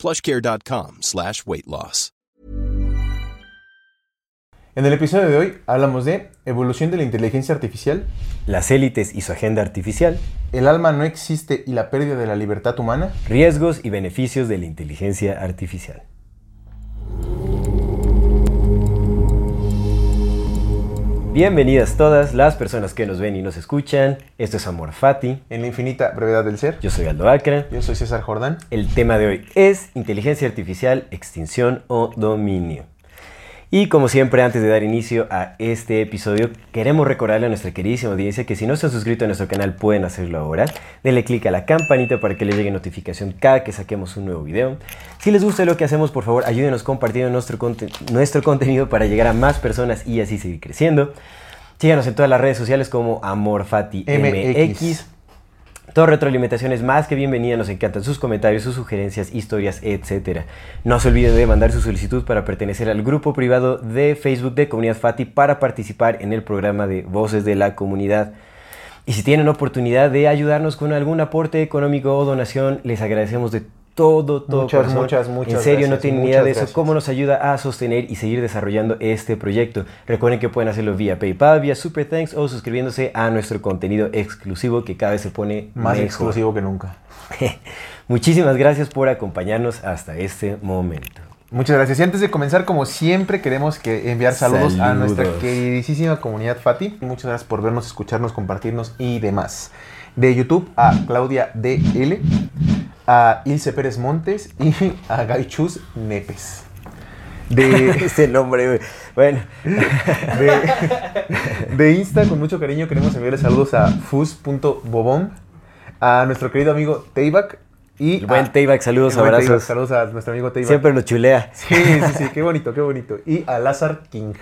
plushcare.com slash weight loss. En el episodio de hoy hablamos de evolución de la inteligencia artificial, las élites y su agenda artificial, el alma no existe y la pérdida de la libertad humana, riesgos y beneficios de la inteligencia artificial. Bienvenidas todas las personas que nos ven y nos escuchan. Esto es Amor Fati. en la infinita brevedad del ser. Yo soy Aldo Acra. Yo soy César Jordán. El tema de hoy es inteligencia artificial, extinción o dominio. Y como siempre, antes de dar inicio a este episodio, queremos recordarle a nuestra queridísima audiencia que si no se han suscrito a nuestro canal pueden hacerlo ahora. Denle click a la campanita para que les llegue notificación cada que saquemos un nuevo video. Si les gusta lo que hacemos, por favor, ayúdenos compartiendo nuestro, nuestro contenido para llegar a más personas y así seguir creciendo. Síganos en todas las redes sociales como AmorFatiMX. MX. Toda retroalimentación más que bienvenida, nos encantan sus comentarios, sus sugerencias, historias, etc. No se olviden de mandar su solicitud para pertenecer al grupo privado de Facebook de Comunidad Fati para participar en el programa de Voces de la Comunidad. Y si tienen oportunidad de ayudarnos con algún aporte económico o donación, les agradecemos de todo, todo. Muchas, muchas, muchas. En serio, no tienen ni idea de eso. ¿Cómo nos ayuda a sostener y seguir desarrollando este proyecto? Recuerden que pueden hacerlo vía PayPal, vía Super Thanks o suscribiéndose a nuestro contenido exclusivo que cada vez se pone más exclusivo que nunca. Muchísimas gracias por acompañarnos hasta este momento. Muchas gracias. Y antes de comenzar, como siempre, queremos que enviar saludos, saludos. a nuestra queridísima comunidad Fati. Muchas gracias por vernos, escucharnos, compartirnos y demás. De YouTube a Claudia DL, a Ilse Pérez Montes y a Gaichus Nepes. De ese nombre, bueno. De, Insta, con mucho cariño, queremos enviarle saludos a fus.bobón, a nuestro querido amigo Tayback y el buen Tayback, saludos, abrazos. saludos a nuestro amigo Tayback. Siempre lo chulea. Sí, sí, sí, qué bonito, qué bonito. Y a Lazar King.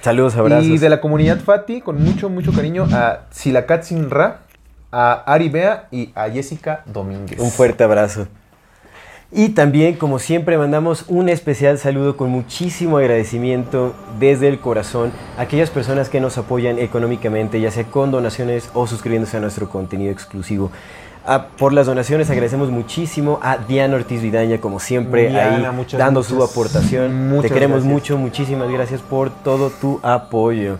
Saludos, abrazos. Y de la comunidad Fati, con mucho, mucho cariño, a Silakatsin Ra, a Ari Bea y a Jessica Domínguez. Un fuerte abrazo. Y también, como siempre, mandamos un especial saludo con muchísimo agradecimiento desde el corazón a aquellas personas que nos apoyan económicamente, ya sea con donaciones o suscribiéndose a nuestro contenido exclusivo. Ah, por las donaciones agradecemos muchísimo a Diana Ortiz Vidaña, como siempre, ahí dando su aportación. Te queremos mucho, muchísimas gracias por todo tu apoyo.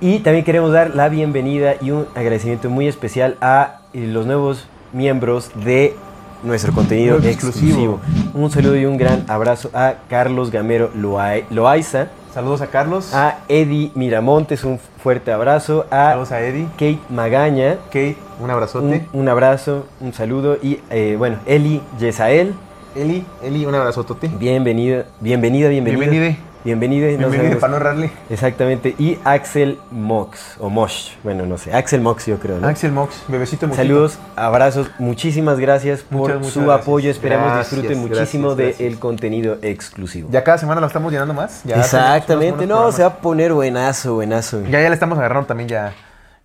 Y también queremos dar la bienvenida y un agradecimiento muy especial a eh, los nuevos miembros de nuestro contenido exclusivo. Un saludo y un gran abrazo a Carlos Gamero Loaiza. Saludos a Carlos. A Eddie Miramontes, un fuerte abrazo. A Saludos a Eddie. Kate Magaña. Kate, un abrazote. Un, abrazo, un saludo. Y eh, bueno, Eli Yesael. Eli, Eli, un abrazote. Bienvenida, bienvenida, bienvenida. Bienvenida. Bienvenido. Bienvenido para no errarle. Exactamente. Y Axel Mox, o Mosh, bueno, no sé. Axel Mox, yo creo. ¿no? Axel Mox, bebecito Saludos, abrazos, muchísimas gracias por su apoyo. Esperamos disfruten muchísimo del contenido exclusivo. Ya cada semana lo estamos llenando más. Exactamente, no, se va a poner buenazo, buenazo. Ya, ya le estamos agarrando también ya,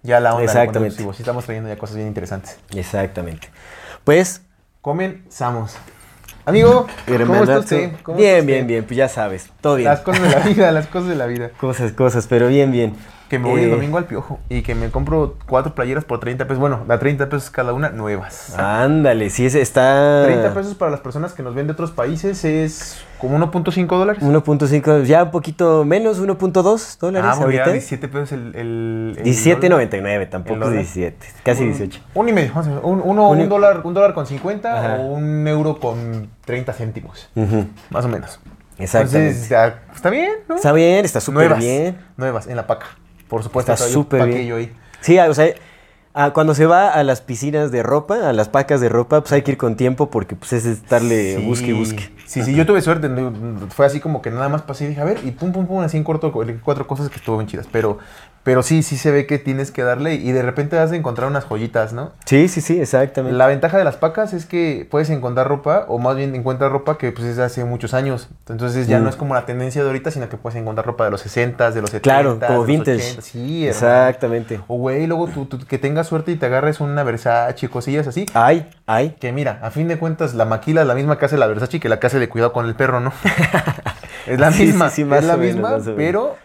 ya la onda. Exactamente. Sí, estamos trayendo ya cosas bien interesantes. Exactamente. Pues. Comenzamos. Amigo, ¿cómo estás? bien, bien, bien, pues ya sabes, todo bien. Las cosas de la vida, las cosas de la vida. Cosas, cosas, pero bien, bien. Que me voy el eh, domingo al piojo y que me compro cuatro playeras por 30 pesos. Bueno, da 30 pesos cada una, nuevas. Ándale, sí, está. 30 pesos para las personas que nos ven de otros países es como 1.5 dólares. 1.5, ya un poquito menos, 1.2 dólares ah, ahorita. 17 pesos el. el, 17.99, tampoco es 17, casi 18. Un, y medio, un, uno, un, dólar, un dólar con 50 o un euro con 30 céntimos. Más o menos. Exactamente. Entonces, está bien, ¿no? Está bien, está súper bien. Nuevas, en la paca. Por supuesto, está súper bien. Ahí. Sí, o sea, Ah, cuando se va a las piscinas de ropa, a las pacas de ropa, pues hay que ir con tiempo porque pues es estarle busque y busque. Sí, sí, yo tuve suerte. Fue así como que nada más pasé y dije, a ver, y pum, pum, pum, así en corto, cuatro cosas que estuvo bien chidas. Pero Pero sí, sí se ve que tienes que darle y de repente vas a encontrar unas joyitas, ¿no? Sí, sí, sí, exactamente. La ventaja de las pacas es que puedes encontrar ropa, o más bien encuentras ropa que pues es hace muchos años. Entonces ya Mm. no es como la tendencia de ahorita, sino que puedes encontrar ropa de los 60, de los 70. Claro, como de los vintage. 80. Sí, hermano. Exactamente. O güey, luego tú, tú- que tengas suerte y te agarres una Versace, cosillas así. Ay, ay. Que mira, a fin de cuentas, la maquila es la misma que hace la Versace que la que hace de cuidado con el perro, ¿no? es la Sí, misma, sí, sí, más es la menos, misma, pero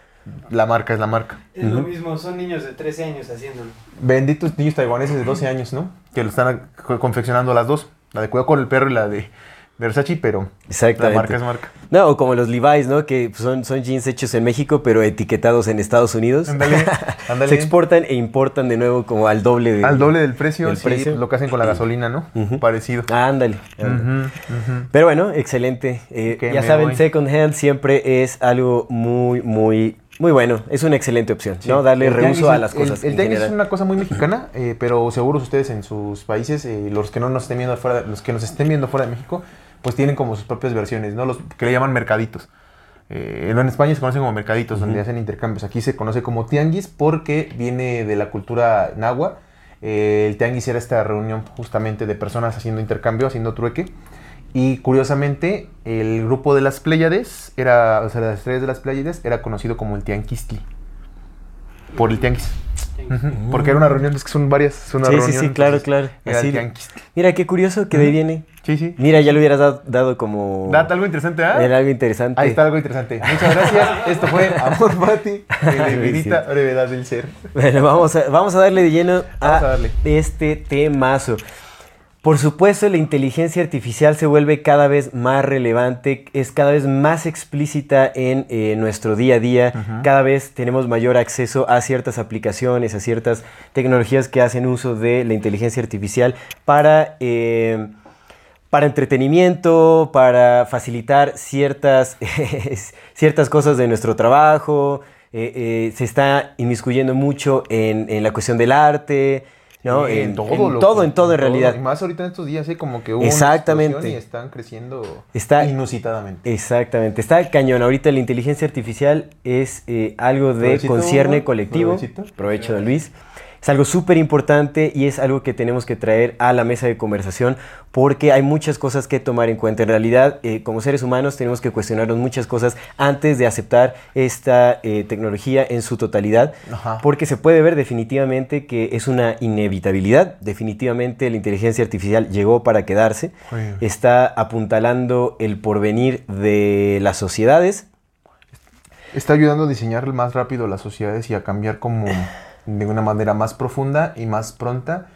la marca es la marca. Es lo mismo, son niños de 13 años haciéndolo. Benditos niños taiwaneses de 12 años, ¿no? Que lo están co- confeccionando las dos. La de cuidado con el perro y la de Versace, pero la Exactamente. marca es marca. No, o como los Levi's, ¿no? Que son, son jeans hechos en México, pero etiquetados en Estados Unidos. Ándale, ándale. Se exportan e importan de nuevo como al doble de... Al doble del precio, del sí, precio. lo que hacen con la gasolina, ¿no? Parecido. Ah, ándale. Pero bueno, excelente. Eh, ya saben, voy. second hand siempre es algo muy, muy, muy bueno. Es una excelente opción, Sí. ¿no? Darle El reuso a las cosas. El, el en tianguis es una cosa muy mexicana, eh, pero seguros ustedes en sus países, eh, los que no nos estén viendo fuera, los que nos estén viendo fuera de México, pues tienen como sus propias versiones, ¿no? Los que le llaman mercaditos. Eh, en España se conocen como mercaditos, donde hacen intercambios. Aquí se conoce como tianguis porque viene de la cultura nahua. Eh, el tianguis era esta reunión justamente de personas haciendo intercambio, haciendo trueque. Y curiosamente, el grupo de las Pléyades, era, o sea, las estrellas de las Pléyades, era conocido como el Tianquistli. Por el tianguis. Porque era una reunión, es que son varias, es una Sí, sí, reunión. sí, claro, entonces, claro. Era Así. Mira, qué curioso que de ahí viene. Sí, sí. Mira, ya le hubieras dado, dado como... Date algo interesante, ¿ah? Era algo interesante. Ahí está algo interesante. Muchas gracias. Esto fue Amor Pati, Sí. infinita brevedad del ser. Bueno, vamos a, vamos a darle de lleno a, a darle. este temazo. Por supuesto, la inteligencia artificial se vuelve cada vez más relevante, es cada vez más explícita en eh, nuestro día a día, cada vez tenemos mayor acceso a ciertas aplicaciones, a ciertas tecnologías que hacen uso de la inteligencia artificial para... eh, para entretenimiento, para facilitar ciertas, ciertas cosas de nuestro trabajo. eh, eh, se está inmiscuyendo mucho en, en la cuestión del arte, ¿no? Sí, en, todo, en todo, en todo en realidad. Y más ahorita en estos días, ¿eh? como que hubo Exactamente. una y están creciendo Está- inusitadamente. Exactamente, está cañón. Ahorita la inteligencia artificial es eh, algo de concierne colectivo. Provechito. Provecho de Luis. Es algo súper importante y es algo que tenemos que traer a la mesa de conversación porque hay muchas cosas que tomar en cuenta. En realidad, eh, como seres humanos, tenemos que cuestionarnos muchas cosas antes de aceptar esta eh, tecnología en su totalidad Ajá. porque se puede ver definitivamente que es una inevitabilidad. Definitivamente la inteligencia artificial llegó para quedarse. Está apuntalando el porvenir de las sociedades. Está ayudando a diseñar más rápido las sociedades y a cambiar como de una manera más profunda y más pronta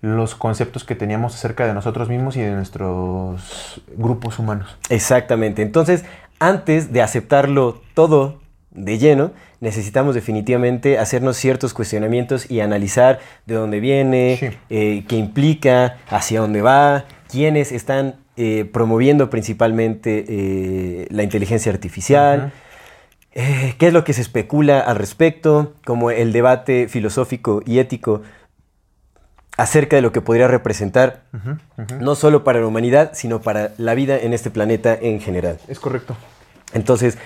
los conceptos que teníamos acerca de nosotros mismos y de nuestros grupos humanos. Exactamente. Entonces, antes de aceptarlo todo de lleno, necesitamos definitivamente hacernos ciertos cuestionamientos y analizar de dónde viene, Sí. eh, qué implica, hacia dónde va, quiénes están eh, promoviendo principalmente eh, la inteligencia artificial. Eh, ¿Qué es lo que se especula al respecto? Como el debate filosófico y ético acerca de lo que podría representar no solo para la humanidad, sino para la vida en este planeta en general. Es correcto. Entonces,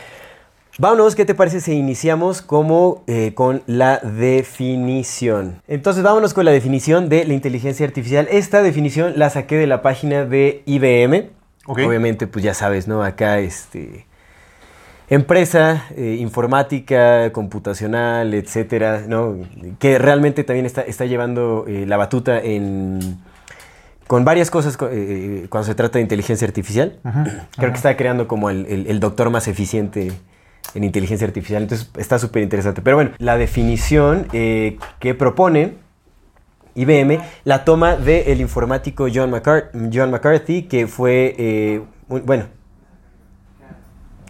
vámonos, ¿qué te parece si iniciamos como eh, con la definición? Entonces, vámonos con la definición de la inteligencia artificial. Esta definición la saqué de la página de IBM. Obviamente, pues ya sabes, ¿no? Acá, este... Empresa eh, informática, computacional, etcétera, ¿no? Que realmente también está, está llevando eh, la batuta en, con varias cosas co- eh, cuando se trata de inteligencia artificial. Creo que está creando como el, el- el doctor más eficiente en inteligencia artificial. Entonces está súper interesante. Pero bueno, la definición que propone IBM la toma del informático John, McCart- John McCarthy, que fue, un- bueno,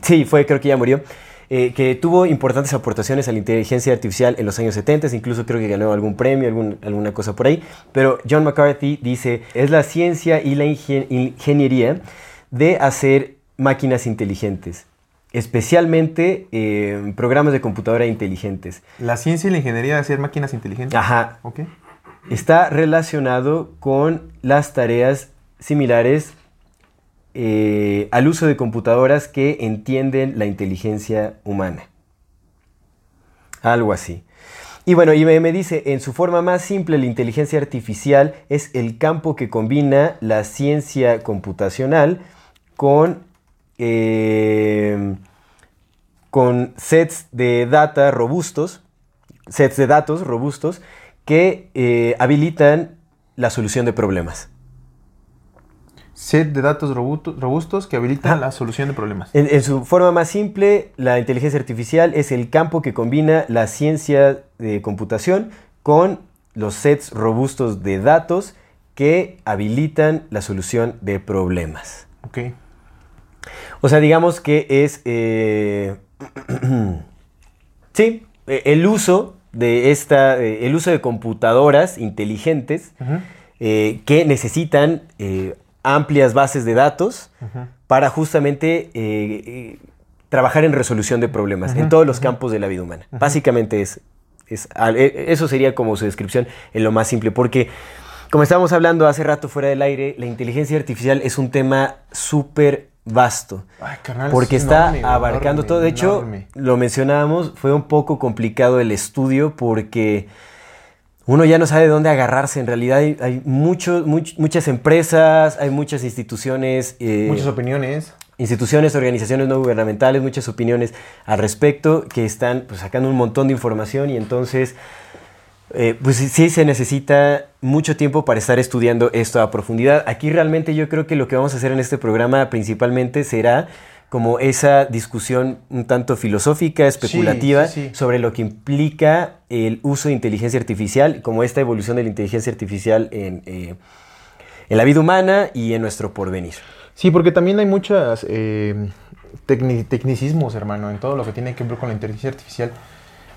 sí, fue, creo que ya murió. eh, que tuvo importantes aportaciones a la inteligencia artificial en los años 70, incluso creo que ganó algún premio, algún- alguna cosa por ahí. Pero John McCarthy dice, es la ciencia y la ingen- ingeniería de hacer máquinas inteligentes, especialmente eh, programas de computadora inteligentes. La ciencia y la ingeniería de hacer máquinas inteligentes. Ajá, Ok. está relacionado con las tareas similares eh, al uso de computadoras que entienden la inteligencia humana. Algo así. Y bueno, me dice, en su forma más simple, la inteligencia artificial es el campo que combina la ciencia computacional con, eh, con sets de data robustos, sets de datos robustos que eh, habilitan la solución de problemas. Set de datos robusto- robustos que habilitan la solución de problemas. En, en su forma más simple, la inteligencia artificial es el campo que combina la ciencia de computación con los sets robustos de datos que habilitan la solución de problemas. Ok. O sea, digamos que es... eh, sí, eh, el uso de esta... eh, el uso de computadoras inteligentes eh, que necesitan eh, amplias bases de datos para justamente eh, eh, trabajar en resolución de problemas en todos los campos de la vida humana. Básicamente es, eh, eso sería como su descripción en lo más simple, porque como estábamos hablando hace rato fuera del aire, la inteligencia artificial es un tema súper vasto. Ay, Porque es está enorme, abarcando enorme, todo. De hecho, enorme. lo mencionábamos, fue un poco complicado el estudio porque uno ya no sabe de dónde agarrarse. En realidad hay, hay mucho- much- muchas empresas, hay muchas instituciones. eh, Muchas opiniones. instituciones, organizaciones no gubernamentales, muchas opiniones al respecto que están pues, sacando un montón de información y entonces eh, pues sí se necesita mucho tiempo para estar estudiando esto a profundidad. Aquí realmente yo creo que lo que vamos a hacer en este programa principalmente será como esa discusión un tanto filosófica, especulativa, sí, sí. sobre lo que implica el uso de inteligencia artificial, como esta evolución de la inteligencia artificial en, eh, en la vida humana y en nuestro porvenir. Sí, porque también hay muchos tecnicismos, hermano, en todo lo que tiene que ver con la inteligencia artificial.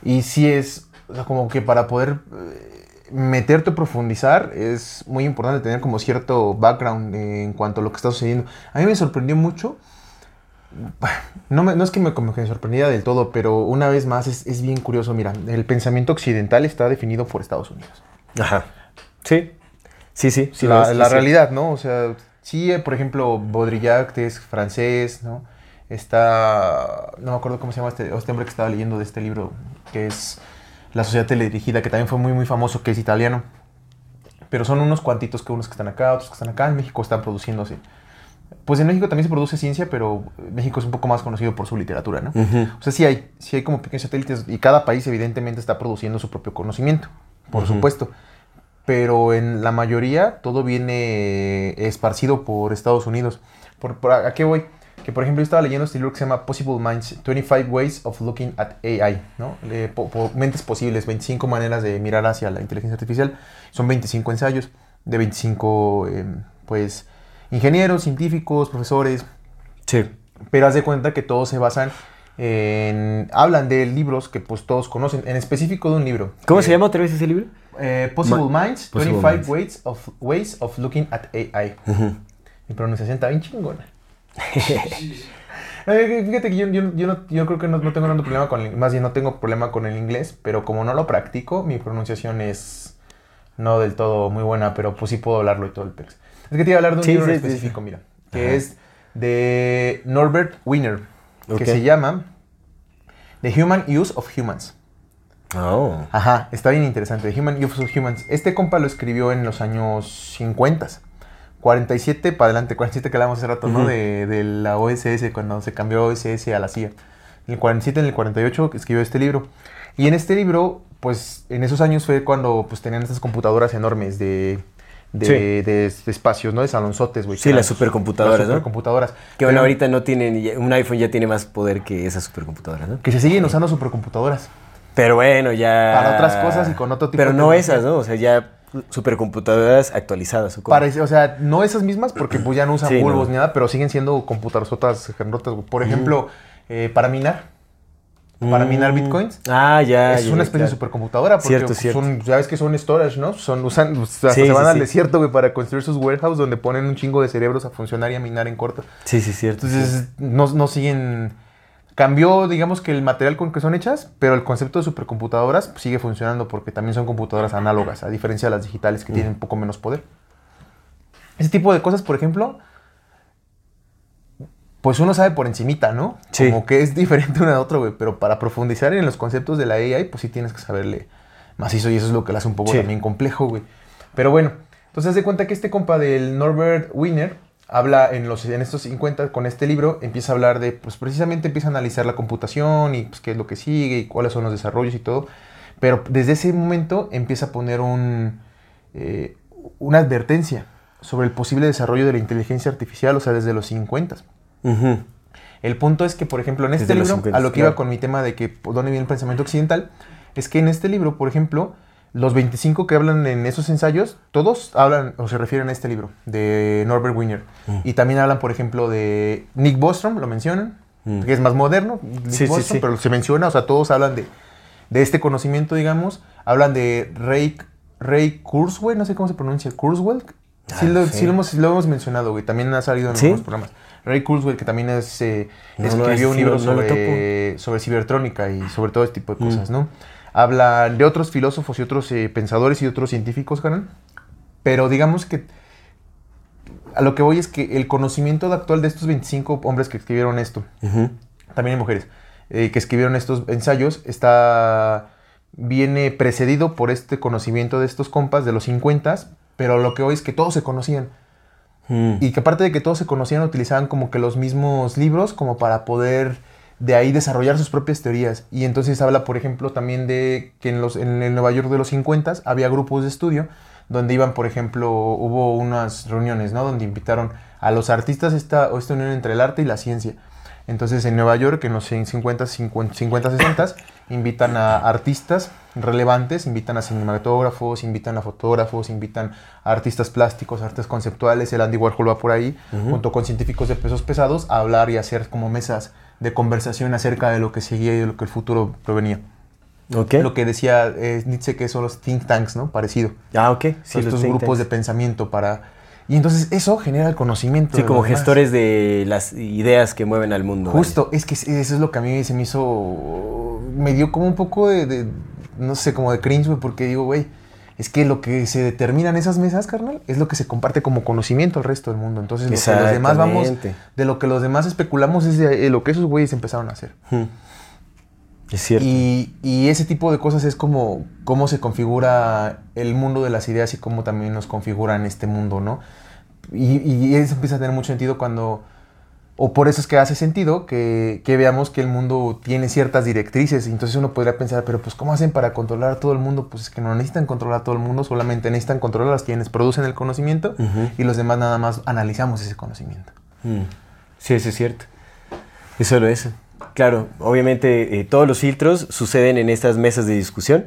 Y sí es, o sea, como que para poder eh, meterte a profundizar es muy importante tener como cierto background eh, en cuanto a lo que está sucediendo. A mí me sorprendió mucho, no, me- no es que me, me sorprendiera del todo, pero una vez más es, es bien curioso, mira, el pensamiento occidental está definido por Estados Unidos. Ajá. Sí. Sí, sí. la, realidad, ¿no? O sea, sí, eh, por ejemplo, Baudrillard que es francés, ¿no? Está, no me acuerdo cómo se llama este, este hombre que estaba leyendo de este libro, que es La Sociedad Teledirigida, que también fue muy, muy famoso, que es italiano. Pero son unos cuantitos que unos que están acá, otros que están acá, en México están produciéndose. Pues en México también se produce ciencia, pero México es un poco más conocido por su literatura, ¿no? O sea, sí hay, sí hay como pequeños satélites y cada país evidentemente está produciendo su propio conocimiento, por supuesto. Pero en la mayoría todo viene esparcido por Estados Unidos. Por, por- ¿A qué voy? Que por ejemplo yo estaba leyendo este libro que se llama Possible Minds, 25 Ways of Looking at AI, ¿no? Le- po- po- mentes posibles, 25 maneras de mirar hacia la inteligencia artificial. Son 25 ensayos de 25, em, pues, ingenieros, científicos, profesores, Sí. pero haz de cuenta que todos se basan en... Hablan de libros que pues todos conocen, en específico de un libro. ¿Cómo Eh, se llama otra vez ese libro? eh, Possible Ma- Minds, Possible 25 Minds. ways, of, ways of Looking at AI. Mi pronunciación está bien chingona. Eh, Fíjate que yo, yo- yo no- yo creo que no, no tengo tanto problema con el, más bien no tengo problema con el inglés, pero como no lo practico, mi pronunciación es no del todo muy buena, pero pues sí puedo hablarlo y todo el pex. Es que te iba a hablar de un Sí, libro sí, específico, sí. mira, que Ajá. es de Norbert Wiener, que se llama The Human Use of Humans. Oh. Ajá, está bien interesante. The Human Use of Humans. Este compa lo escribió en los años 50. 47 para adelante, 47 que hablábamos hace rato, ¿no? De la OSS, cuando se cambió OSS a la CIA. En el 47, en el 48 escribió este libro. Y en este libro, pues en esos años fue cuando pues tenían estas computadoras enormes de, de, Sí. de- de espacios, ¿no? De salonzotes, güey. Sí, las supercomputadoras, las ¿no? supercomputadoras. Que bueno, ahorita no tienen, un iPhone ya tiene más poder que esas supercomputadoras, ¿no? Que se siguen usando supercomputadoras. Pero bueno, ya... Para otras cosas y con otro tipo Pero de no tecnología. esas, ¿no? O sea, ya supercomputadoras actualizadas. ¿o? Parece, o sea, no esas mismas porque pues ya no usan Sí, bulbos no. ni nada, pero siguen siendo computadoras güey. Por ejemplo, eh, para minar, para Mm. minar bitcoins, Ah, ya. es ya, una especie claro. de supercomputadora porque Cierto, pues, cierto. son, ya ves que son storage, ¿no? Son, usan, o sea, Sí, se van sí, al sí. desierto, güey, para construir sus warehouse donde ponen un chingo de cerebros a funcionar y a minar en corto. Sí, sí, cierto. Entonces, no, no siguen... Cambió, digamos que el material con que son hechas, pero el concepto de supercomputadoras sigue funcionando porque también son computadoras análogas, a diferencia de las digitales que tienen un poco menos poder. Ese tipo de cosas, por ejemplo, pues uno sabe por encimita, ¿no? Sí. Como que es diferente una de otra, güey, pero para profundizar en los conceptos de la AI, pues sí tienes que saberle macizo y eso es lo que lo hace un poco también complejo, güey. Pero bueno, entonces de cuenta que este compa del Norbert Wiener habla en, los, en estos 50 con este libro, empieza a hablar de, pues precisamente empieza a analizar la computación y pues qué es lo que sigue y cuáles son los desarrollos y todo. Pero desde ese momento empieza a poner un, eh, una advertencia sobre el posible desarrollo de la inteligencia artificial, o sea, desde los 50. El punto es que, por ejemplo, en este libro, a lo que iba con mi tema de que dónde viene el pensamiento occidental, es que en este libro, por ejemplo, los 25 que hablan en esos ensayos, todos hablan o se refieren a este libro de Norbert Wiener. Mm. Y también hablan, por ejemplo, de Nick Bostrom, lo mencionan, mm. que es más moderno, Nick Bostrom, pero se menciona, o sea, todos hablan de, de este conocimiento, digamos. Hablan de Ray, Ray Kurzweil, no sé cómo se pronuncia, Kurzweil. Sí, lo, sí. lo, hemos, lo, hemos, mencionado, güey. También ha salido en algunos programas. Ray Kurzweil, que también es, eh, escribió un libro sobre, sobre cibertrónica y sobre todo este tipo de mm. cosas, ¿no? habla de otros filósofos y otros eh, pensadores y otros científicos, Hanan. Pero digamos que a lo que voy es que el conocimiento actual de estos 25 hombres que escribieron esto, también hay mujeres, eh, que escribieron estos ensayos, está viene precedido por este conocimiento de estos compas de los 50, pero lo que hoy es que todos se conocían. Mm. Y que aparte de que todos se conocían, utilizaban como que los mismos libros como para poder de ahí desarrollar sus propias teorías. Y entonces habla, por ejemplo, también de que en, los, en el Nueva York de los 50 había grupos de estudio donde iban, por ejemplo, hubo unas reuniones, ¿no? Donde invitaron a los artistas esta, esta unión entre el arte y la ciencia. Entonces en Nueva York, en los 50, 50, 50 60, invitan a artistas relevantes, invitan a cinematógrafos, invitan a fotógrafos, invitan a artistas plásticos, artes conceptuales, el Andy Warhol va por ahí, junto con científicos de pesos pesados, a hablar y hacer como mesas de conversación acerca de lo que seguía y de lo que el futuro provenía. Okay. Lo que decía eh, Nietzsche que son los think tanks, ¿no? Parecido. Ah, ok. Sí, estos grupos de pensamiento para... Y entonces eso genera el conocimiento. Sí, como gestores de las ideas que mueven al mundo. Justo, es que eso es lo que a mí se me hizo... Me dio como un poco de, de no sé, como de cringe, porque digo, güey, es que lo que se determina en esas mesas, carnal, es lo que se comparte como conocimiento al resto del mundo. Entonces, lo que los demás vamos, de lo que los demás especulamos es de lo que esos güeyes empezaron a hacer. Hmm. Es cierto. Y, ese tipo de cosas es como cómo se configura el mundo de las ideas y cómo también nos configuran este mundo, ¿no? Y, y eso empieza a tener mucho sentido cuando o por eso es que hace sentido que, veamos que el mundo tiene ciertas directrices. Entonces uno podría pensar, pero pues ¿cómo hacen para controlar a todo el mundo? Pues es que no necesitan controlar a todo el mundo, solamente necesitan controlar a quienes producen el conocimiento y los demás nada más analizamos ese conocimiento. Mm. Sí, eso es cierto. Es solo eso. Claro, obviamente eh, todos los filtros suceden en estas mesas de discusión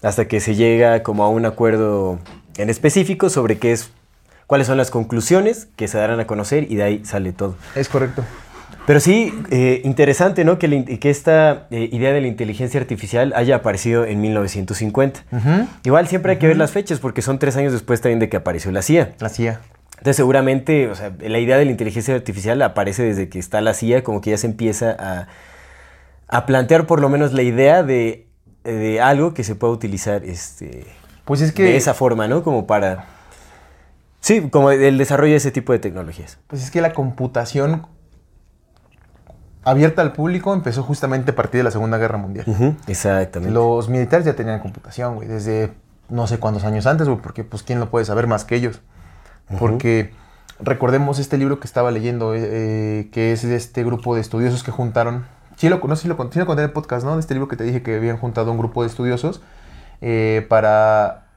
hasta que se llega como a un acuerdo en específico sobre qué es cuáles son las conclusiones que se darán a conocer y de ahí sale todo. Es correcto. Pero sí, eh, interesante, ¿no? Que, que esta eh, idea de la inteligencia artificial haya aparecido en 1950. Igual siempre hay que ver las fechas, porque son tres años después también de que apareció la CIA. La CIA. Entonces seguramente, o sea, la idea de la inteligencia artificial aparece desde que está la CIA, como que ya se empieza a, a plantear por lo menos la idea de, de algo que se pueda utilizar este, pues es que, de esa forma, ¿no? Como para Sí, como el desarrollo de ese tipo de tecnologías. Pues es que la computación abierta al público empezó justamente a partir de la Segunda Guerra Mundial. exactamente. Los militares ya tenían computación, güey, desde no sé cuántos años antes, güey, porque pues quién lo puede saber más que ellos. Porque recordemos este libro que estaba leyendo, eh, eh, que es de este grupo de estudiosos que juntaron. Sí, lo, no sé si lo, conté en el podcast, ¿no? De este libro que te dije que habían juntado un grupo de estudiosos eh, para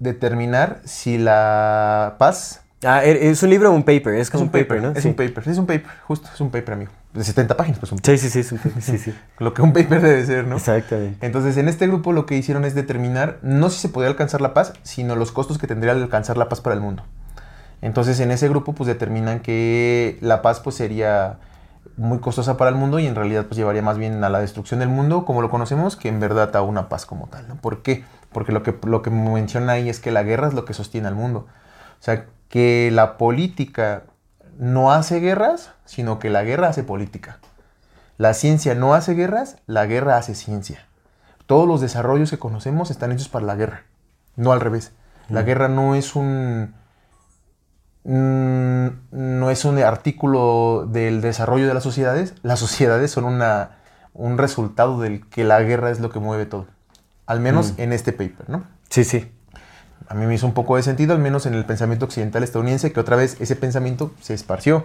determinar si la paz... Ah, er, es un libro o un paper, es como un paper, ¿no? Es un paper, es un paper, justo, es un paper, amigo. De 70 páginas, pues un paper. Sí, sí, sí, sí, sí. Lo que un paper debe ser, ¿no? Exactamente. Entonces, en este grupo lo que hicieron es determinar no si se podía alcanzar la paz, sino los costos que tendría al alcanzar la paz para el mundo. Entonces, en ese grupo, pues determinan que la paz, pues sería muy costosa para el mundo y en realidad, pues llevaría más bien a la destrucción del mundo como lo conocemos que en verdad a una paz como tal, ¿no? ¿Por qué? Porque lo que, lo que menciona ahí es que la guerra es lo que sostiene al mundo. O sea, que la política no hace guerras, sino que la guerra hace política. La ciencia no hace guerras, la guerra hace ciencia. Todos los desarrollos que conocemos están hechos para la guerra, no al revés. La guerra no es un mm, no es un artículo del desarrollo de las sociedades, las sociedades son una, un resultado del que la guerra es lo que mueve todo al menos en este paper, ¿no? Sí, sí. A mí me hizo un poco de sentido, al menos en el pensamiento occidental estadounidense, que otra vez ese pensamiento se esparció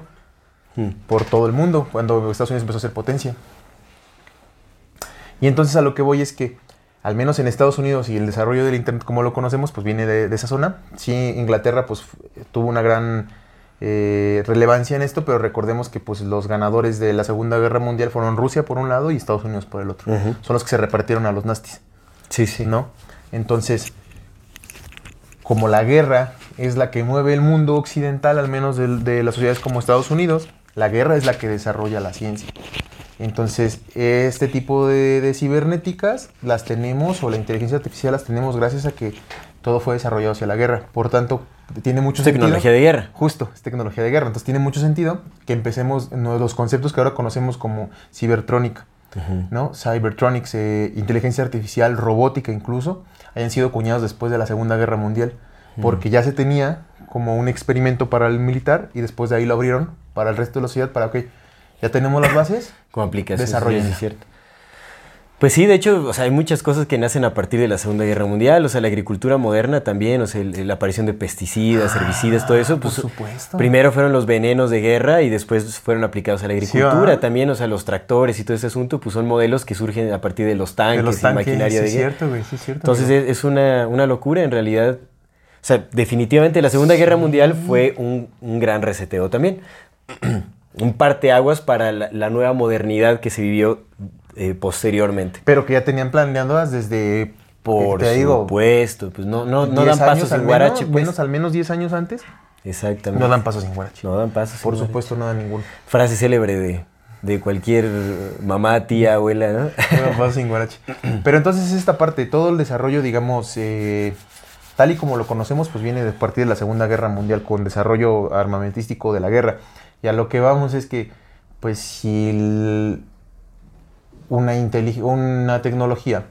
Mm. por todo el mundo cuando Estados Unidos empezó a ser potencia. Y entonces a lo que voy es que, al menos en Estados Unidos y el desarrollo del Internet como lo conocemos, pues viene de, de esa zona. Sí, Inglaterra pues tuvo una gran eh, relevancia en esto, pero recordemos que pues los ganadores de la Segunda Guerra Mundial fueron Rusia por un lado y Estados Unidos por el otro. Son los que se repartieron a los nastis. Sí, sí. ¿no? Entonces, como la guerra es la que mueve el mundo occidental, al menos de, las sociedades como Estados Unidos, la guerra es la que desarrolla la ciencia. Entonces, este tipo de, de cibernéticas las tenemos, o la inteligencia artificial las tenemos gracias a que todo fue desarrollado hacia la guerra. Por tanto, tiene mucho tecnología sentido. de guerra. Justo, es tecnología de guerra. Entonces tiene mucho sentido que empecemos en los conceptos que ahora conocemos como cibertrónica, ¿no? Cybertronics, eh, inteligencia artificial, robótica incluso, hayan sido cuñados después de la Segunda Guerra Mundial, porque ya se tenía como un experimento para el militar y después de ahí lo abrieron para el resto de la sociedad, para, ok, ya tenemos las bases, Como sí, es cierto. Pues sí, de hecho, o sea, hay muchas cosas que nacen a partir de la Segunda Guerra Mundial, o sea, la agricultura moderna también, o sea, la aparición de pesticidas, herbicidas, todo eso, por pues supuesto. primero fueron los venenos de guerra y después fueron aplicados a la agricultura ¿verdad? también, o sea, los tractores y todo ese asunto, pues son modelos que surgen a partir de los tanques, de los y tanques, maquinaria sí de es guerra. cierto, güey, sí es cierto. Entonces es, una, una locura en realidad. O sea, definitivamente la Segunda Guerra Mundial fue un, un gran reseteo también. un parteaguas para la, la nueva modernidad que se vivió eh, posteriormente. Pero que ya tenían planeadas desde, Por te digo, supuesto, pues no, no, no 10 dan pasos sin menos, guarache, pues. menos al menos 10 años antes, Exactamente. no dan pasos sin guarache. No dan pasos Por sin guarache. supuesto, no dan ninguno. Frase célebre de, de cualquier mamá, tía, abuela, ¿no? No dan pasos sin guarache. Pero entonces esta parte, todo el desarrollo, digamos, eh, tal y como lo conocemos, pues viene de partir de la Segunda Guerra Mundial con desarrollo armamentístico de la guerra. Y a lo que vamos es que, pues si el- una, una tecnología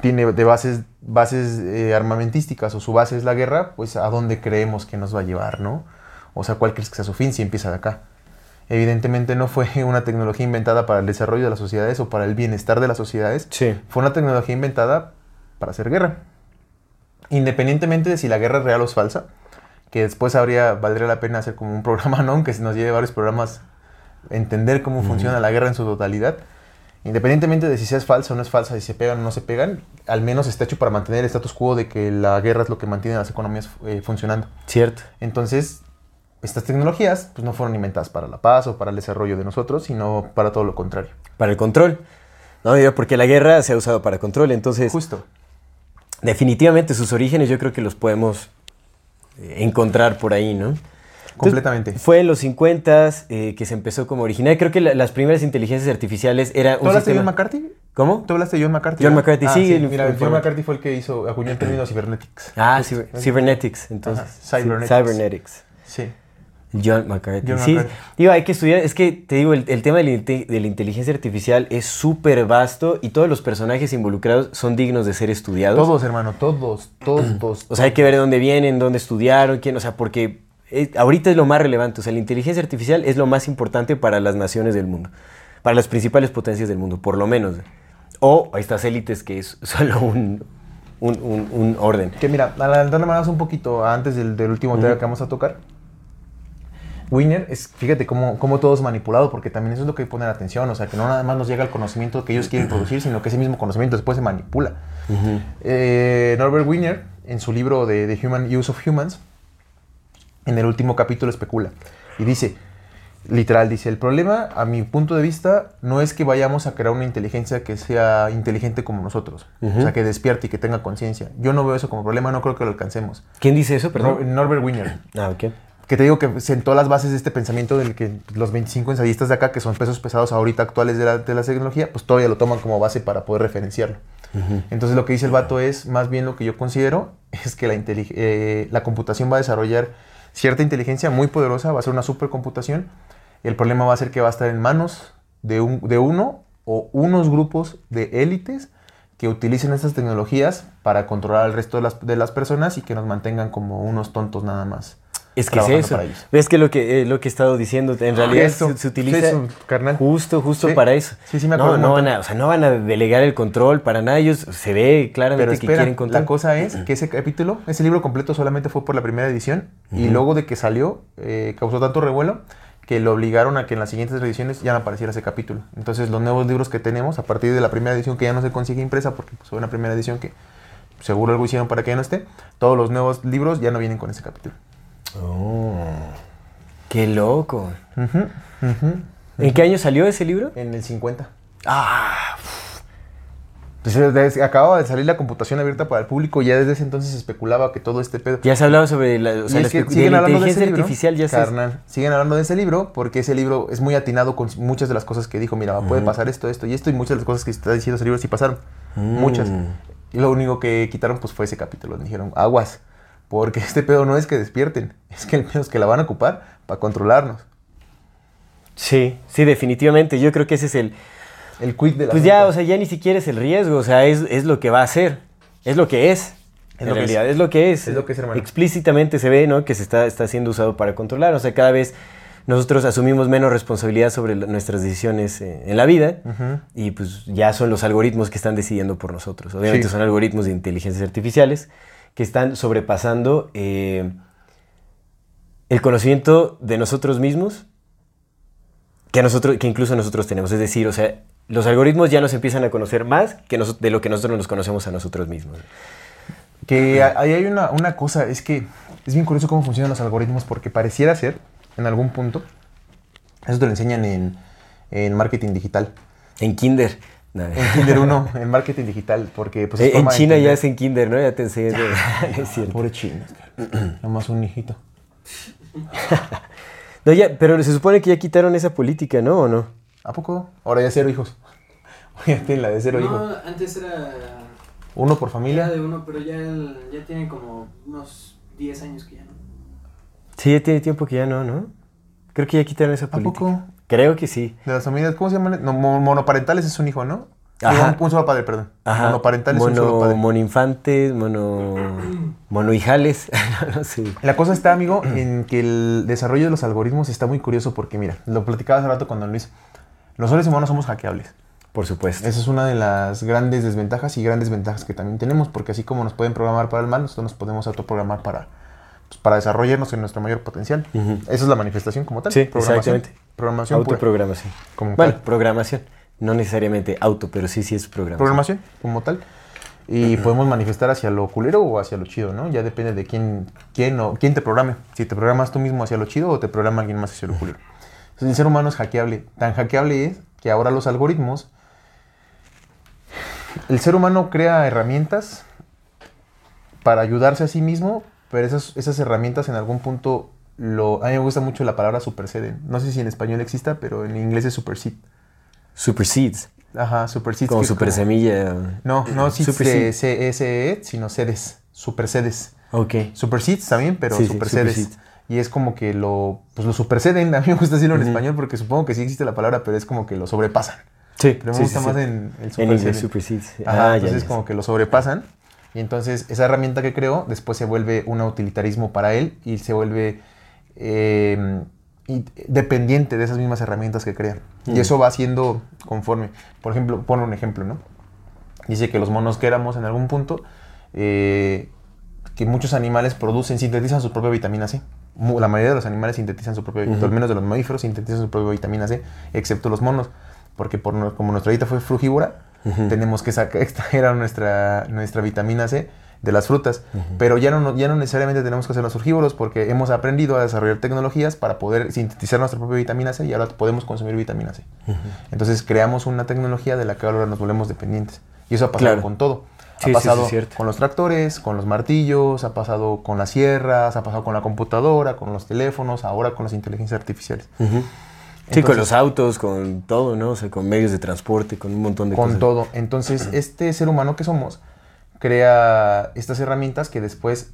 tiene de bases, bases eh, armamentísticas o su base es la guerra, pues a dónde creemos que nos va a llevar, ¿no? O sea, ¿cuál crees que sea su fin si empieza de acá? Evidentemente no fue una tecnología inventada para el desarrollo de las sociedades o para el bienestar de las sociedades, Sí. fue una tecnología inventada para hacer guerra. Independientemente de si la guerra es real o es falsa, que después habría, valdría la pena hacer como un programa, ¿no? Que se nos lleve varios programas, entender cómo funciona la guerra en su totalidad. Independientemente de si sea falsa o no es falsa, si se pegan o no se pegan, al menos está hecho para mantener el status quo de que la guerra es lo que mantiene las economías eh, funcionando. Cierto. Entonces, estas tecnologías pues, no fueron inventadas para la paz o para el desarrollo de nosotros, sino para todo lo contrario. Para el control. No, porque la guerra se ha usado para control, entonces... Justo. Definitivamente sus orígenes yo creo que los podemos eh, encontrar por ahí, ¿no? Completamente. Fue en los 50 eh, que se empezó como original. Creo que la- las primeras inteligencias artificiales era ¿Tú un hablaste de. John McCarthy? ¿Cómo? ¿Tú hablaste de John McCarthy? John ¿verdad? McCarthy, Ah, sí, el- Mira, el John. McCarthy fue el que hizo, acuñó el término cybernetics. Ah, ciber- cybernetics, entonces. Ajá, cybernetics. Sí, cybernetics. Sí. John McCarthy. John sí, McCarthy. digo, hay que estudiar. Es que te digo, el, el tema de la, inte- de la inteligencia artificial es súper vasto y todos los personajes involucrados son dignos de ser estudiados. Todos, hermano, todos, todos. O sea, hay que ver de dónde vienen, dónde estudiaron, quién, o sea, porque eh, ahorita es lo más relevante. O sea, la inteligencia artificial es lo más importante para las naciones del mundo, para las principales potencias del mundo, por lo menos. O estas élites que es solo un, un, un- un orden. Que mira, adelantando más un poquito antes del, del último tema que vamos a tocar. Winner, es, fíjate cómo, cómo todo es manipulado, porque también eso es lo que hay que poner atención, o sea, que no nada más nos llega el conocimiento que ellos quieren producir, sino que ese mismo conocimiento después se manipula. Eh, Norbert Wiener, en su libro de The Human Use of Humans, en el último capítulo especula y dice, literal, dice, el problema a mi punto de vista no es que vayamos a crear una inteligencia que sea inteligente como nosotros, o sea, que despierte y que tenga conciencia. Yo no veo eso como problema, no creo que lo alcancemos. ¿Quién dice eso? Nor- Perdón. Norbert Wiener, Ah, ok. que te digo que sentó las bases de este pensamiento del que los 25 ensayistas de acá, que son pesos pesados ahorita actuales de la, de la tecnología, pues todavía lo toman como base para poder referenciarlo. Entonces lo que dice el vato es, más bien lo que yo considero, es que la, eh, la computación va a desarrollar cierta inteligencia muy poderosa, va a ser una supercomputación. El problema va a ser que va a estar en manos de, un, de uno o unos grupos de élites que utilicen estas tecnologías para controlar al resto de las, de las personas y que nos mantengan como unos tontos nada más. Es que es eso. Ves que lo que eh, lo que he estado diciendo, en realidad se, utiliza justo, justo para eso. Sí, sí, me acuerdo. No, van a, o sea, no van a delegar el control para nada. Ellos se ve claramente que quieren control. La cosa es que ese capítulo, ese libro completo solamente fue por la primera edición y luego de que salió eh, causó tanto revuelo que lo obligaron a que en las siguientes ediciones ya no apareciera ese capítulo. Entonces los nuevos libros que tenemos a partir de la primera edición que ya no se consigue impresa porque pues, fue una primera edición que seguro algo hicieron para que ya no esté, todos los nuevos libros ya no vienen con ese capítulo. Oh, qué loco. ¿En qué año salió ese libro? En el 50. Ah, pues acababa de salir la computación abierta para el público y ya desde ese entonces se especulaba que todo este pedo. Ya se hablaba sobre la, o sea, siguen hablando de ese artificial, ya carnal, Siguen hablando de ese libro porque ese libro es muy atinado con muchas de las cosas que dijo. Mira, puede pasar esto, esto y esto, y muchas de las cosas que está diciendo ese libro sí pasaron. Mm. Muchas. Y lo único que quitaron pues fue ese capítulo. Dijeron, aguas, porque este pedo no es que despierten, es que el pedo es que la van a ocupar para controlarnos. Sí, sí, definitivamente. Yo creo que ese es el... El quid de la Pues ya, o sea, ya ni siquiera es el riesgo, o sea, es, lo que va a hacer, es lo que es. en realidad, es. lo que es. Es lo que es, hermano. Explícitamente se ve, ¿no? Que se está, está siendo usado para controlar. O sea, cada vez nosotros asumimos menos responsabilidad sobre nuestras decisiones eh, en la vida y pues ya son los algoritmos que están decidiendo por nosotros. Obviamente son algoritmos de inteligencias artificiales que están sobrepasando eh, el conocimiento de nosotros mismos que, nosotros, que incluso nosotros tenemos. Es decir, o sea, los algoritmos ya nos empiezan a conocer más que de lo que nosotros nos conocemos a nosotros mismos. Que ahí hay una, una cosa, es que es bien curioso cómo funcionan los algoritmos porque pareciera ser en algún punto. Eso te lo enseñan en, en marketing digital. En Kinder. En Kinder 1, en marketing digital, porque pues... Eh, en China ya es en Kinder, ¿no? Ya te es cierto. Pobre China. Nomás un hijito. no, ya, pero se supone que ya quitaron esa política, ¿no? ¿O no? ¿A poco? Ahora ya cero hijos. Ya tienen la de cero hijos. No, antes era... Uno por familia. Era de uno, pero ya, ya tienen como unos 10 años que ya no. Sí, ya tiene tiempo que ya no, ¿no? Creo que ya quitaron esa política. ¿A poco? Creo que sí. De las familias, ¿cómo se llaman? No, monoparentales es un hijo, ¿no? Ajá. Un, solo padre, perdón. Ajá. Monoparentales es un solo padre. Monoinfantes, mono... monohijales. no sé. La cosa está, amigo, en que el desarrollo de los algoritmos está muy curioso porque, mira, lo platicaba hace rato con Don Luis. Los seres humanos somos hackeables. Por supuesto. Esa es una de las grandes desventajas y grandes ventajas que también tenemos, porque así como nos pueden programar para el mal, nosotros nos podemos autoprogramar para, pues, para desarrollarnos en nuestro mayor potencial. Esa es la manifestación como tal. Sí, programación, Programación. Autoprogramación. Como bueno, programación. No necesariamente auto, pero sí, sí es programación. Programación, como tal. Y podemos manifestar hacia lo culero o hacia lo chido, ¿no? Ya depende de quién, quién, o, quién te programe. Si te programas tú mismo hacia lo chido o te programa alguien más hacia lo culero. Entonces, el ser humano es hackeable. Tan hackeable es que ahora los algoritmos. El ser humano crea herramientas para ayudarse a sí mismo pero esas, esas herramientas en algún punto lo... A mí me gusta mucho la palabra superseden. No sé si en español exista, pero en inglés es supersede. Supersedes. Ajá, supersedes. Como super semilla. No, no de c s e sino sedes. Supersedes. Ok. Superseeds también, pero sí, supersedes. y es como que lo, pues lo superseden. A mí me gusta decirlo en español porque supongo que sí existe la palabra, pero es como que lo sobrepasan. Sí. Pero me gusta más en el supersede. En inglés supersedes. Ajá, ah, entonces es como que lo sobrepasan. Y entonces esa herramienta que creó después se vuelve un utilitarismo para él y se vuelve eh, dependiente de esas mismas herramientas que crea. Y mm. eso va siendo conforme. Por ejemplo, pone un ejemplo, ¿no? Dice que los monos que éramos en algún punto, eh, que muchos animales producen, sintetizan su propia vitamina C. La mayoría de los animales sintetizan su propia vitamina al menos de los mamíferos sintetizan su propia vitamina C, excepto los monos, porque por, como nuestra dieta fue frugívora, tenemos que extraer nuestra, nuestra vitamina C de las frutas, pero ya no, ya no necesariamente tenemos que ser los frugívoros porque hemos aprendido a desarrollar tecnologías para poder sintetizar nuestra propia vitamina C y ahora podemos consumir vitamina C. Entonces creamos una tecnología de la que ahora nos volvemos dependientes. Y eso ha pasado con todo. Ha pasado con los tractores, con los martillos, ha pasado con las sierras, ha pasado con la computadora, con los teléfonos, ahora con las inteligencias artificiales. Sí, con los autos, con todo, ¿no? O sea, con medios de transporte, con un montón de cosas. Con todo. Entonces, este ser humano que somos crea estas herramientas que después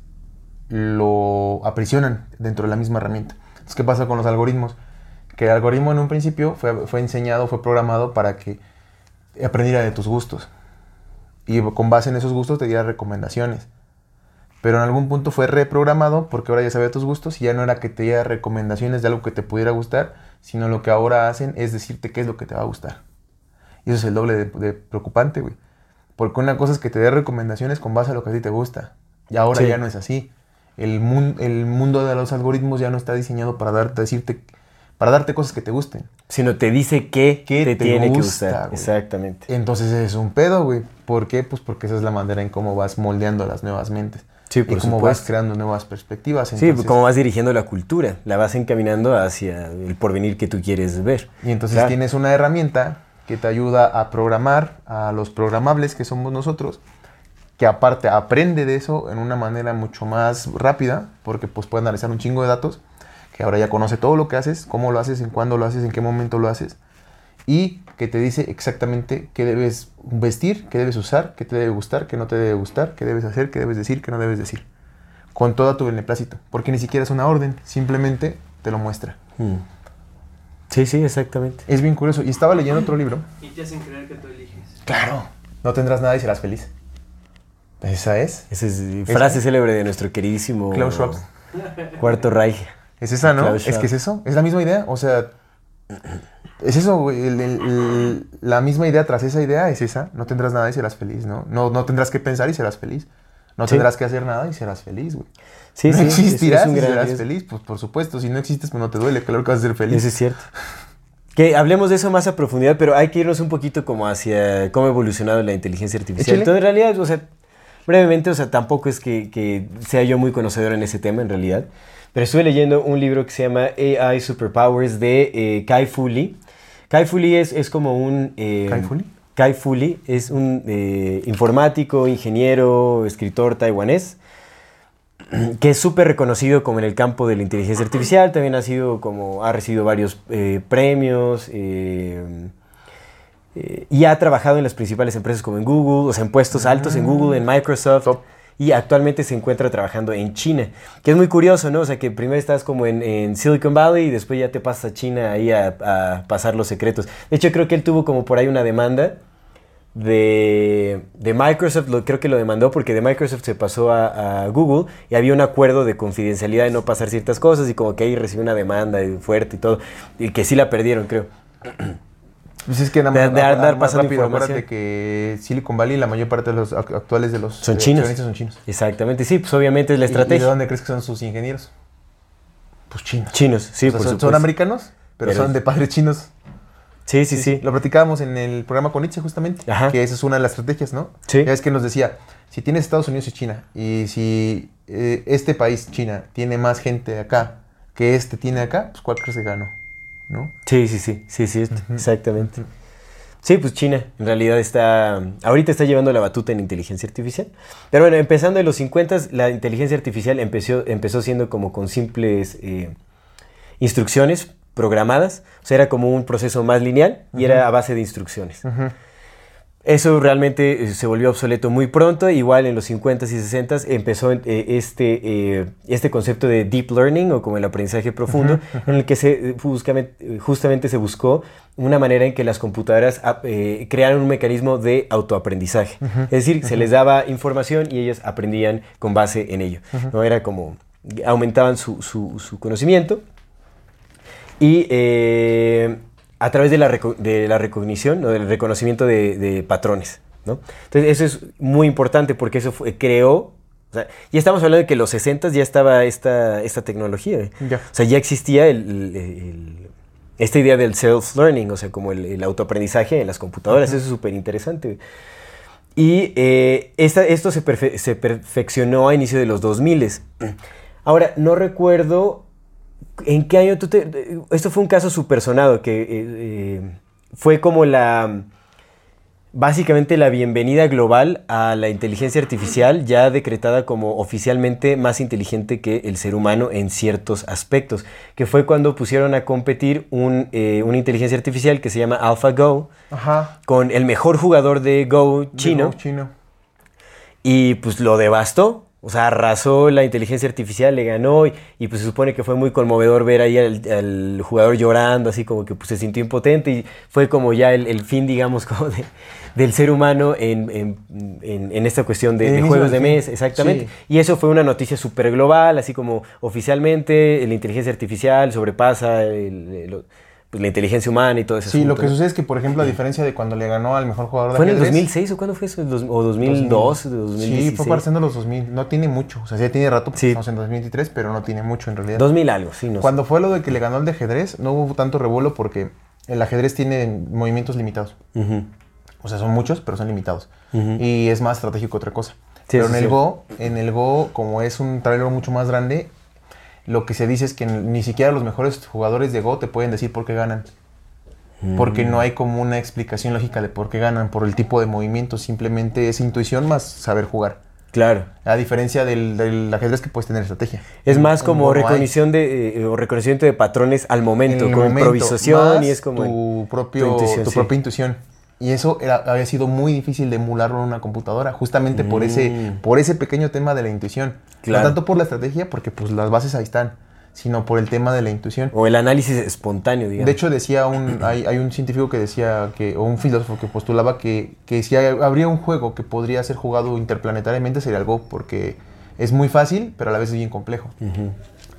lo aprisionan dentro de la misma herramienta. Entonces, ¿qué pasa con los algoritmos? Que el algoritmo en un principio fue, fue enseñado, fue programado para que aprendiera de tus gustos. Y con base en esos gustos te diera recomendaciones. pero en algún punto fue reprogramado porque ahora ya sabe tus gustos y ya no era que te diera recomendaciones de algo que te pudiera gustar, sino lo que ahora hacen es decirte qué es lo que te va a gustar. Y eso es el doble de, preocupante, güey. Porque una cosa es que te dé recomendaciones con base a lo que a ti te gusta. Y ahora ya no es así. El, el mundo de los algoritmos ya no está diseñado para darte, decirte, para darte cosas que te gusten. Sino te dice qué, te, tiene que gustar. Exactamente. Entonces es un pedo, güey. ¿Por qué? Pues porque esa es la manera en cómo vas moldeando las nuevas mentes. Sí, por y cómo vas creando nuevas perspectivas. sí, cómo vas dirigiendo la cultura, la vas encaminando hacia el porvenir que tú quieres ver. Y entonces tienes una herramienta que te ayuda a programar a los programables que somos nosotros, que aparte aprende de eso en una manera mucho más rápida, porque pues puede analizar un chingo de datos, que ahora ya conoce todo lo que haces, cómo lo haces, en cuándo lo haces, en qué momento lo haces, y que te dice exactamente qué debes vestir, qué debes usar, qué te debe gustar, qué no te debe gustar, qué debes hacer, qué debes decir, qué no debes decir. Con todo tu beneplácito. Porque ni siquiera es una orden, simplemente te lo muestra. Hmm. Sí, sí, exactamente. Es bien curioso. Y estaba leyendo otro libro. Y te hacen creer que tú eliges. Claro. No tendrás nada y serás feliz. Esa es. Esa es frase célebre de nuestro queridísimo Klaus Schwab. Cuarto Reich. Es esa, ¿no? Es que es eso. Es la misma idea. O sea, es eso, la misma idea tras esa idea es esa. No tendrás nada y serás feliz, ¿no? No, no tendrás que pensar y serás feliz. No tendrás que hacer nada y serás feliz, güey. Sí, no sí, existirás y serás feliz. Pues por supuesto, si no existes, pues no te duele. Claro que vas a ser feliz. Eso es cierto. Que hablemos de eso más a profundidad, pero hay que irnos un poquito como hacia cómo ha evolucionado la inteligencia artificial. Entonces, en realidad, o sea, brevemente, o sea, tampoco es que, que sea yo muy conocedor en ese tema, en realidad. Pero estuve leyendo un libro que se llama AI Superpowers de eh, Kai Fu Lee. Kai Fu Lee es, es como un... Eh, ¿Kai Fu Lee? Kai Fu Lee es un eh, informático, ingeniero, escritor taiwanés que es súper reconocido como en el campo de la inteligencia artificial. También ha sido como ha recibido varios premios y ha trabajado en las principales empresas como en Google, o sea, en puestos altos en Google, en Microsoft y actualmente se encuentra trabajando en China, que es muy curioso, ¿no? O sea, que primero estás como en, Silicon Valley y después ya te pasas a China ahí a, pasar los secretos. De hecho, creo que él tuvo como por ahí una demanda de, Microsoft, lo, creo que lo demandó porque de Microsoft se pasó a, Google y había un acuerdo de confidencialidad de no pasar ciertas cosas y como que ahí recibió una demanda fuerte y todo, y que sí la perdieron, creo. Pues es que nada más, de, dar pasando rápido, acuérdate que Silicon Valley, la mayor parte de los actuales de los son eh, chinos. son chinos. Exactamente, sí, pues obviamente es la estrategia. ¿Y, de dónde crees que son sus ingenieros? Pues chinos. Chinos, sí, por son, son, americanos, pero, son de padres chinos. Sí, sí, sí, Lo platicábamos en el programa con Nietzsche justamente, Ajá. que esa es una de las estrategias, ¿no? Sí. Ya es que nos decía, si tienes Estados Unidos y China, y si eh, este país, China, tiene más gente acá que este tiene acá, pues ¿cuál crees que ganó? ¿No? Sí, sí, sí, sí, sí, exactamente. Sí, pues China en realidad está, ahorita está llevando la batuta en inteligencia artificial. Pero bueno, empezando en los 50, la inteligencia artificial empezó, empezó siendo como con simples eh, instrucciones programadas, o sea, era como un proceso más lineal y era a base de instrucciones. Eso realmente eh, se volvió obsoleto muy pronto, igual en los 50s y 60s empezó eh, este, eh, este concepto de deep learning o como el aprendizaje profundo, en el que se, justamente, se buscó una manera en que las computadoras ah, crearan un mecanismo de autoaprendizaje. Es decir, se les daba información y ellas aprendían con base en ello. ¿no? Era como aumentaban su, su conocimiento y a través de la, de la recognición o del reconocimiento de, patrones. ¿no? Entonces, eso es muy importante porque eso creó. O sea, ya estamos hablando de que en los 60 ya estaba esta, esta tecnología. ¿eh? O sea, ya existía el, esta idea del self-learning, o sea, como el, autoaprendizaje en las computadoras. Eso es súper interesante. Y eh, esto se, se perfeccionó a inicio de los 2000. Ahora, no recuerdo ¿En qué año tú te.? Esto fue un caso súper sonado que eh, eh, fue como la. Básicamente la bienvenida global a la inteligencia artificial, ya decretada como oficialmente más inteligente que el ser humano en ciertos aspectos, que fue cuando pusieron a competir eh, una inteligencia artificial que se llama AlphaGo con el mejor jugador de Go chino. chino. Y pues lo devastó o sea, arrasó la inteligencia artificial, le ganó y, pues se supone que fue muy conmovedor ver ahí al, jugador llorando, así como que pues, se sintió impotente y fue como ya el, fin, digamos, como del ser humano en, esta cuestión de, juegos de mes, exactamente. Y eso fue una noticia súper global, así como oficialmente la inteligencia artificial sobrepasa el, pues, la inteligencia humana y todo eso. Sí, lo que sucede es que, por ejemplo, a diferencia de cuando le ganó al mejor jugador de ¿Fue en el 2006 o cuándo fue eso? ¿O 2002? 2016? Sí, fue pareciendo los 2000. No tiene mucho. O sea, ya tiene rato, sí. estamos en 2023, pero no tiene mucho en realidad. 2000 algo, sí. No cuando fue lo de que le ganó el de ajedrez, no hubo tanto revuelo porque el ajedrez tiene movimientos limitados. O sea, son muchos, pero son limitados. Y es más estratégico otra cosa. pero en el Go, en el Go, como es un tablero mucho más grande, lo que se dice es que ni siquiera los mejores jugadores de Go te pueden decir por qué ganan. Porque no hay como una explicación lógica de por qué ganan, por el tipo de movimiento, simplemente es intuición más saber jugar. Claro. A diferencia del, ajedrez que puedes tener estrategia. Es más como reconocimiento de, eh, reconocimiento de patrones al momento, con improvisación y es como tu, propio, tu, propia intuición. Y eso había sido muy difícil de emularlo en una computadora, justamente por, ese, mm. por ese pequeño tema de la intuición. No tanto por la estrategia, porque pues las bases ahí están, sino por el tema de la intuición. O el análisis espontáneo, digamos. De hecho, decía un, hay, hay un científico que decía, que, o un filósofo que postulaba que, que si habría un juego que podría ser jugado interplanetariamente sería algo porque es muy fácil, pero a la vez es bien complejo.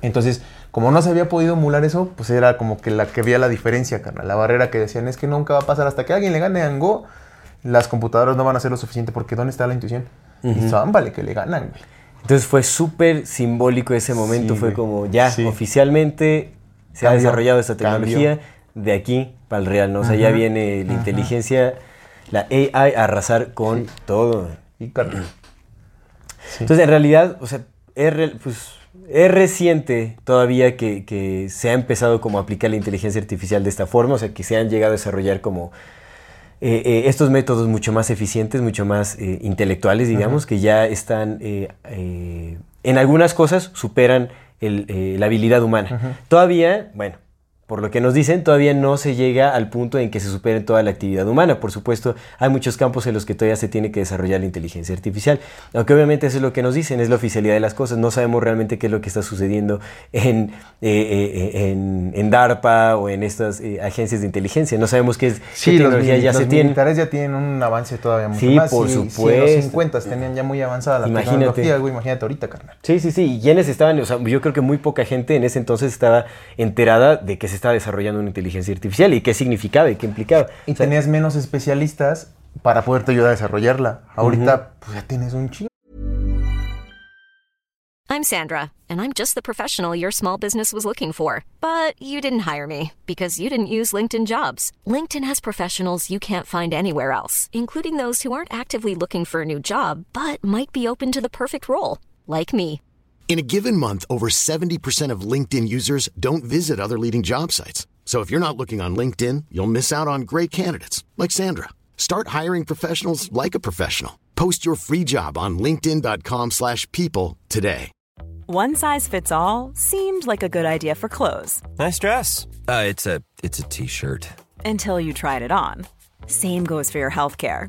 Entonces, como no se había podido emular eso, pues era como que la que había la diferencia, carnal. La barrera que decían es que nunca va a pasar hasta que alguien le gane a Go, las computadoras no van a hacer lo suficiente porque ¿dónde está la intuición? Y vale que le ganan, güey. Entonces fue súper simbólico ese momento, fue como ya oficialmente se ha desarrollado esta tecnología de aquí para el real, ¿no? O sea, ya viene la inteligencia, la AI a arrasar con todo. Y Entonces, en realidad, o sea, es, pues, es reciente todavía que, que, se ha empezado como a aplicar la inteligencia artificial de esta forma, o sea, que se han llegado a desarrollar como eh, eh, estos métodos mucho más eficientes, mucho más eh, intelectuales, digamos, que ya están, en algunas cosas superan la habilidad humana. Todavía, bueno, por lo que nos dicen, todavía no se llega al punto en que se supere toda la actividad humana. Por supuesto, hay muchos campos en los que todavía se tiene que desarrollar la inteligencia artificial. Aunque obviamente eso es lo que nos dicen, es la oficialidad de las cosas. No sabemos realmente qué es lo que está sucediendo en, eh, eh, en, DARPA o en estas eh, agencias de inteligencia. No sabemos qué, es, sí, tecnología ya se tiene. Los militares ya tienen un avance todavía mucho sí, más. por supuesto. en los 50 tenían ya muy avanzada la imagínate. tecnología, imagínate ahorita, carnal. Sí, sí, sí. Y quienes estaban, o sea, yo creo que muy poca gente en ese entonces estaba enterada de que se estaba desarrollando una inteligencia artificial y qué significaba y qué implicaba. Y tenías menos especialistas para poderte ayudar a desarrollarla. Ahorita, pues ya tienes un chingo. I'm Sandra, and I'm just the professional your small business was looking for. But you didn't hire me because you didn't use LinkedIn jobs. LinkedIn has professionals you can't find anywhere else, including those who aren't actively looking for a new job, but might be open to the perfect role, like me. In a given month, over 70% of LinkedIn users don't visit other leading job sites. So if you're not looking on LinkedIn, you'll miss out on great candidates like Sandra. Start hiring professionals like a professional. Post your free job on linkedin.com/people today. One size fits all seemed like a good idea for clothes. Nice dress. Uh, it's a it's a t-shirt. Until you tried it on. Same goes for your health care.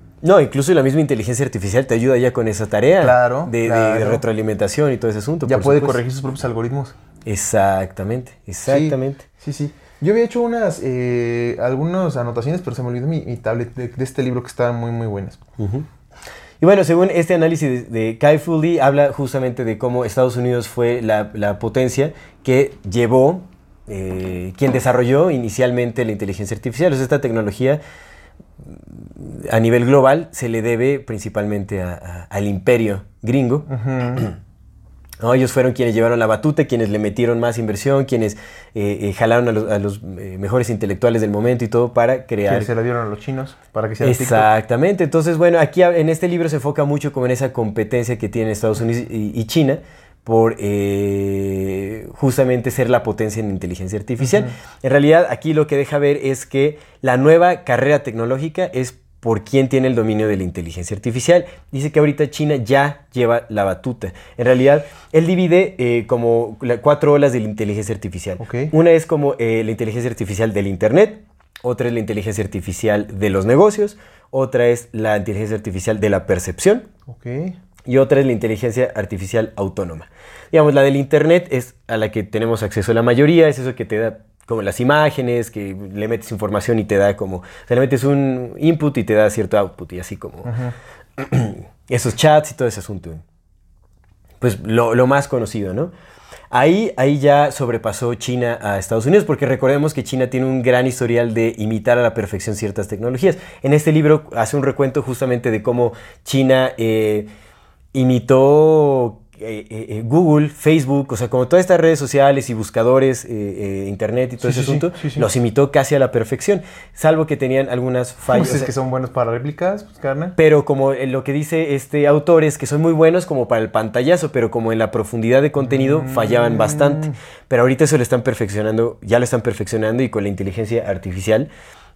No, incluso la misma inteligencia artificial te ayuda ya con esa tarea de, retroalimentación y todo ese asunto. Ya puede corregir sus propios algoritmos. Exactamente, exactamente. Sí, sí. Yo había hecho unas, eh, algunas anotaciones, pero se me olvidó mi, tablet de, este libro que estaban muy, muy buenas. Y bueno, según este análisis de, Kai Fu habla justamente de cómo Estados Unidos fue la, potencia que llevó, eh, quien desarrolló inicialmente la inteligencia artificial. O sea, esta tecnología a nivel global se le debe principalmente al imperio gringo. ellos fueron quienes llevaron la batuta, quienes le metieron más inversión, quienes eh, eh, jalaron a los, eh, mejores intelectuales del momento y todo para crear. Que se la dieron a los chinos para que sea Exactamente. Entonces, bueno, aquí en este libro se enfoca mucho como en esa competencia que tienen Estados Unidos y, China por eh, justamente ser la potencia en inteligencia artificial. En realidad, aquí lo que deja ver es que la nueva carrera tecnológica es por quién tiene el dominio de la inteligencia artificial. Dice que ahorita China ya lleva la batuta. En realidad, él divide eh, como cuatro olas de la inteligencia artificial. Una es como eh, la inteligencia artificial del Internet, otra es la inteligencia artificial de los negocios, otra es la inteligencia artificial de la percepción. Y otra es la inteligencia artificial autónoma. Digamos, la del Internet es a la que tenemos acceso la mayoría, es eso que te da como las imágenes, que le metes información y te da como, o sea, le metes un input y te da cierto output y así como esos chats y todo ese asunto. Pues lo, lo, más conocido, ¿no? Ahí, ahí ya sobrepasó China a Estados Unidos, porque recordemos que China tiene un gran historial de imitar a la perfección ciertas tecnologías. En este libro hace un recuento justamente de cómo China eh, imitó eh, eh, eh, Google, Facebook, o sea, como todas estas redes sociales y buscadores, internet y todo ese asunto, los imitó casi a la perfección, salvo que tenían algunas fallas. Pues es que son buenos para réplicas, pues, carne. Pero como lo que dice este autor es que son muy buenos como para el pantallazo, pero como en la profundidad de contenido fallaban bastante. Mm. Pero ahorita eso lo están perfeccionando, ya lo están perfeccionando y con la inteligencia artificial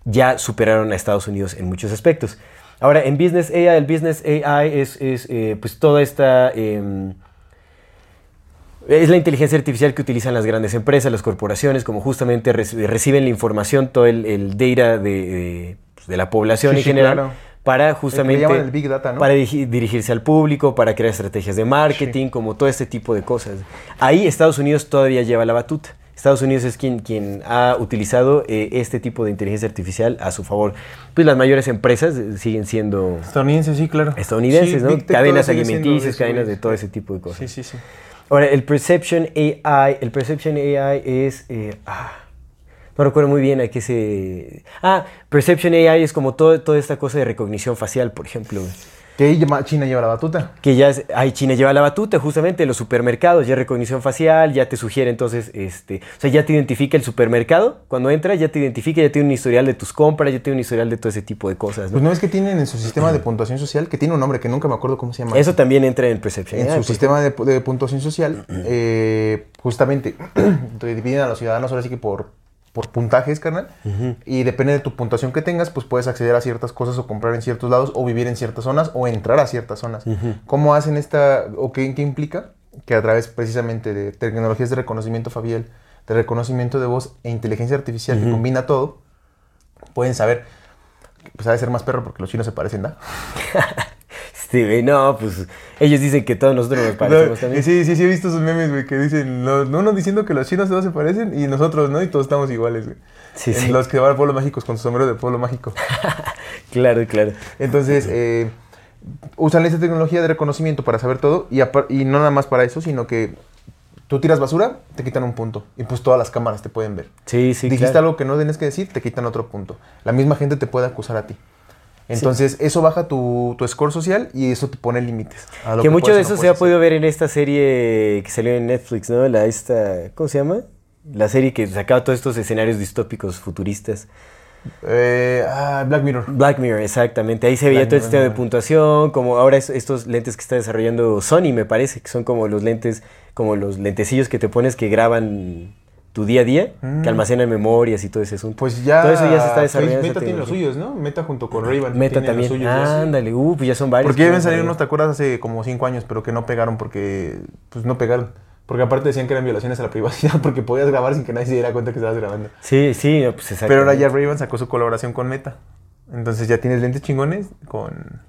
ya superaron a Estados Unidos en muchos aspectos. Ahora, en Business AI, el Business AI es, pues toda esta... Em, es la inteligencia artificial que utilizan las grandes empresas, las corporaciones, como justamente reciben la información, todo el, data de, pues, de, la población en general. Para justamente para dirigirse al público, para crear estrategias de marketing, como todo este tipo de cosas. Ahí Estados Unidos todavía lleva la batuta. Estados Unidos es quien, quien ha utilizado eh, este tipo de inteligencia artificial a su favor. Pues las mayores empresas eh, siguen siendo... Estadounidenses, sí, claro. Estadounidenses, ¿no? Cadenas alimenticias, cadenas de todo ese tipo de cosas. Sí, sí, sí. Ahora, el Perception AI, el Perception AI es... Eh, ah, no recuerdo muy bien a qué se... Ah, Perception AI es como todo, toda esta cosa de recognición facial, por ejemplo. Que China lleva la batuta. Que ya hay China lleva la batuta, justamente los supermercados, ya recognición facial, ya te sugiere entonces, este, o sea, ya te identifica el supermercado, cuando entras ya te identifica, ya tiene un historial de tus compras, ya tiene un historial de todo ese tipo de cosas. Pues no es que tienen en su sistema de puntuación social, que tiene un nombre que nunca me acuerdo cómo se llama. Eso también entra en Perception. En su pues. sistema de, puntuación social, eh, justamente, dividen a los ciudadanos ahora sí que por por puntajes, carnal. Y depende de tu puntuación que tengas, pues puedes acceder a ciertas cosas o comprar en ciertos lados o vivir en ciertas zonas o entrar a ciertas zonas. ¿Cómo hacen esta o qué, implica? Que a través precisamente de tecnologías de reconocimiento facial, de reconocimiento de voz e inteligencia artificial que combina todo, pueden saber, pues ha de ser más perro porque los chinos se parecen, ¿no? Sí, no, pues ellos dicen que todos nosotros nos parecemos también. Sí, sí, sí, he visto esos memes, güey, que dicen, no, no diciendo que los chinos todos se parecen y nosotros, ¿no? Y todos estamos iguales, güey. Sí, sí. Los que van a pueblos mágicos con su sombrero de pueblo mágico. claro, claro. Entonces, eh, usan esta tecnología de reconocimiento para saber todo y, y no nada más para eso, sino que tú tiras basura, te quitan un punto. Y pues todas las cámaras te pueden ver. Sí, sí. Dijiste algo que no tienes que decir, te quitan otro punto. La misma gente te puede acusar a ti. Entonces, eso baja tu, tu, score social y eso te pone límites. Que, mucho de eso se ha podido ver en esta serie que salió en Netflix, ¿no? La esta, ¿cómo se llama? La serie que sacaba todos estos escenarios distópicos futuristas. Eh, ah, Black Mirror. Black Mirror, exactamente. Ahí se veía todo este tema de puntuación, como ahora estos lentes que está desarrollando Sony, me parece, que son como los lentes, como los lentecillos que te pones que graban tu día a día, que mm. almacena memorias y todo ese asunto. Pues ya. Todo eso ya se está desarrollando. Meta tiene los suyos, ¿no? Meta junto con ray Meta también. Ándale, uh, pues ya son varios. Porque deben salir unos, ¿te acuerdas? Hace como cinco años, pero que no pegaron porque. Pues no pegaron. Porque aparte decían que eran violaciones a la privacidad porque podías grabar sin que nadie se diera cuenta que estabas grabando. Sí, sí, pues exacto. Pero ahora ya ray sacó su colaboración con Meta. Entonces ya tienes lentes chingones con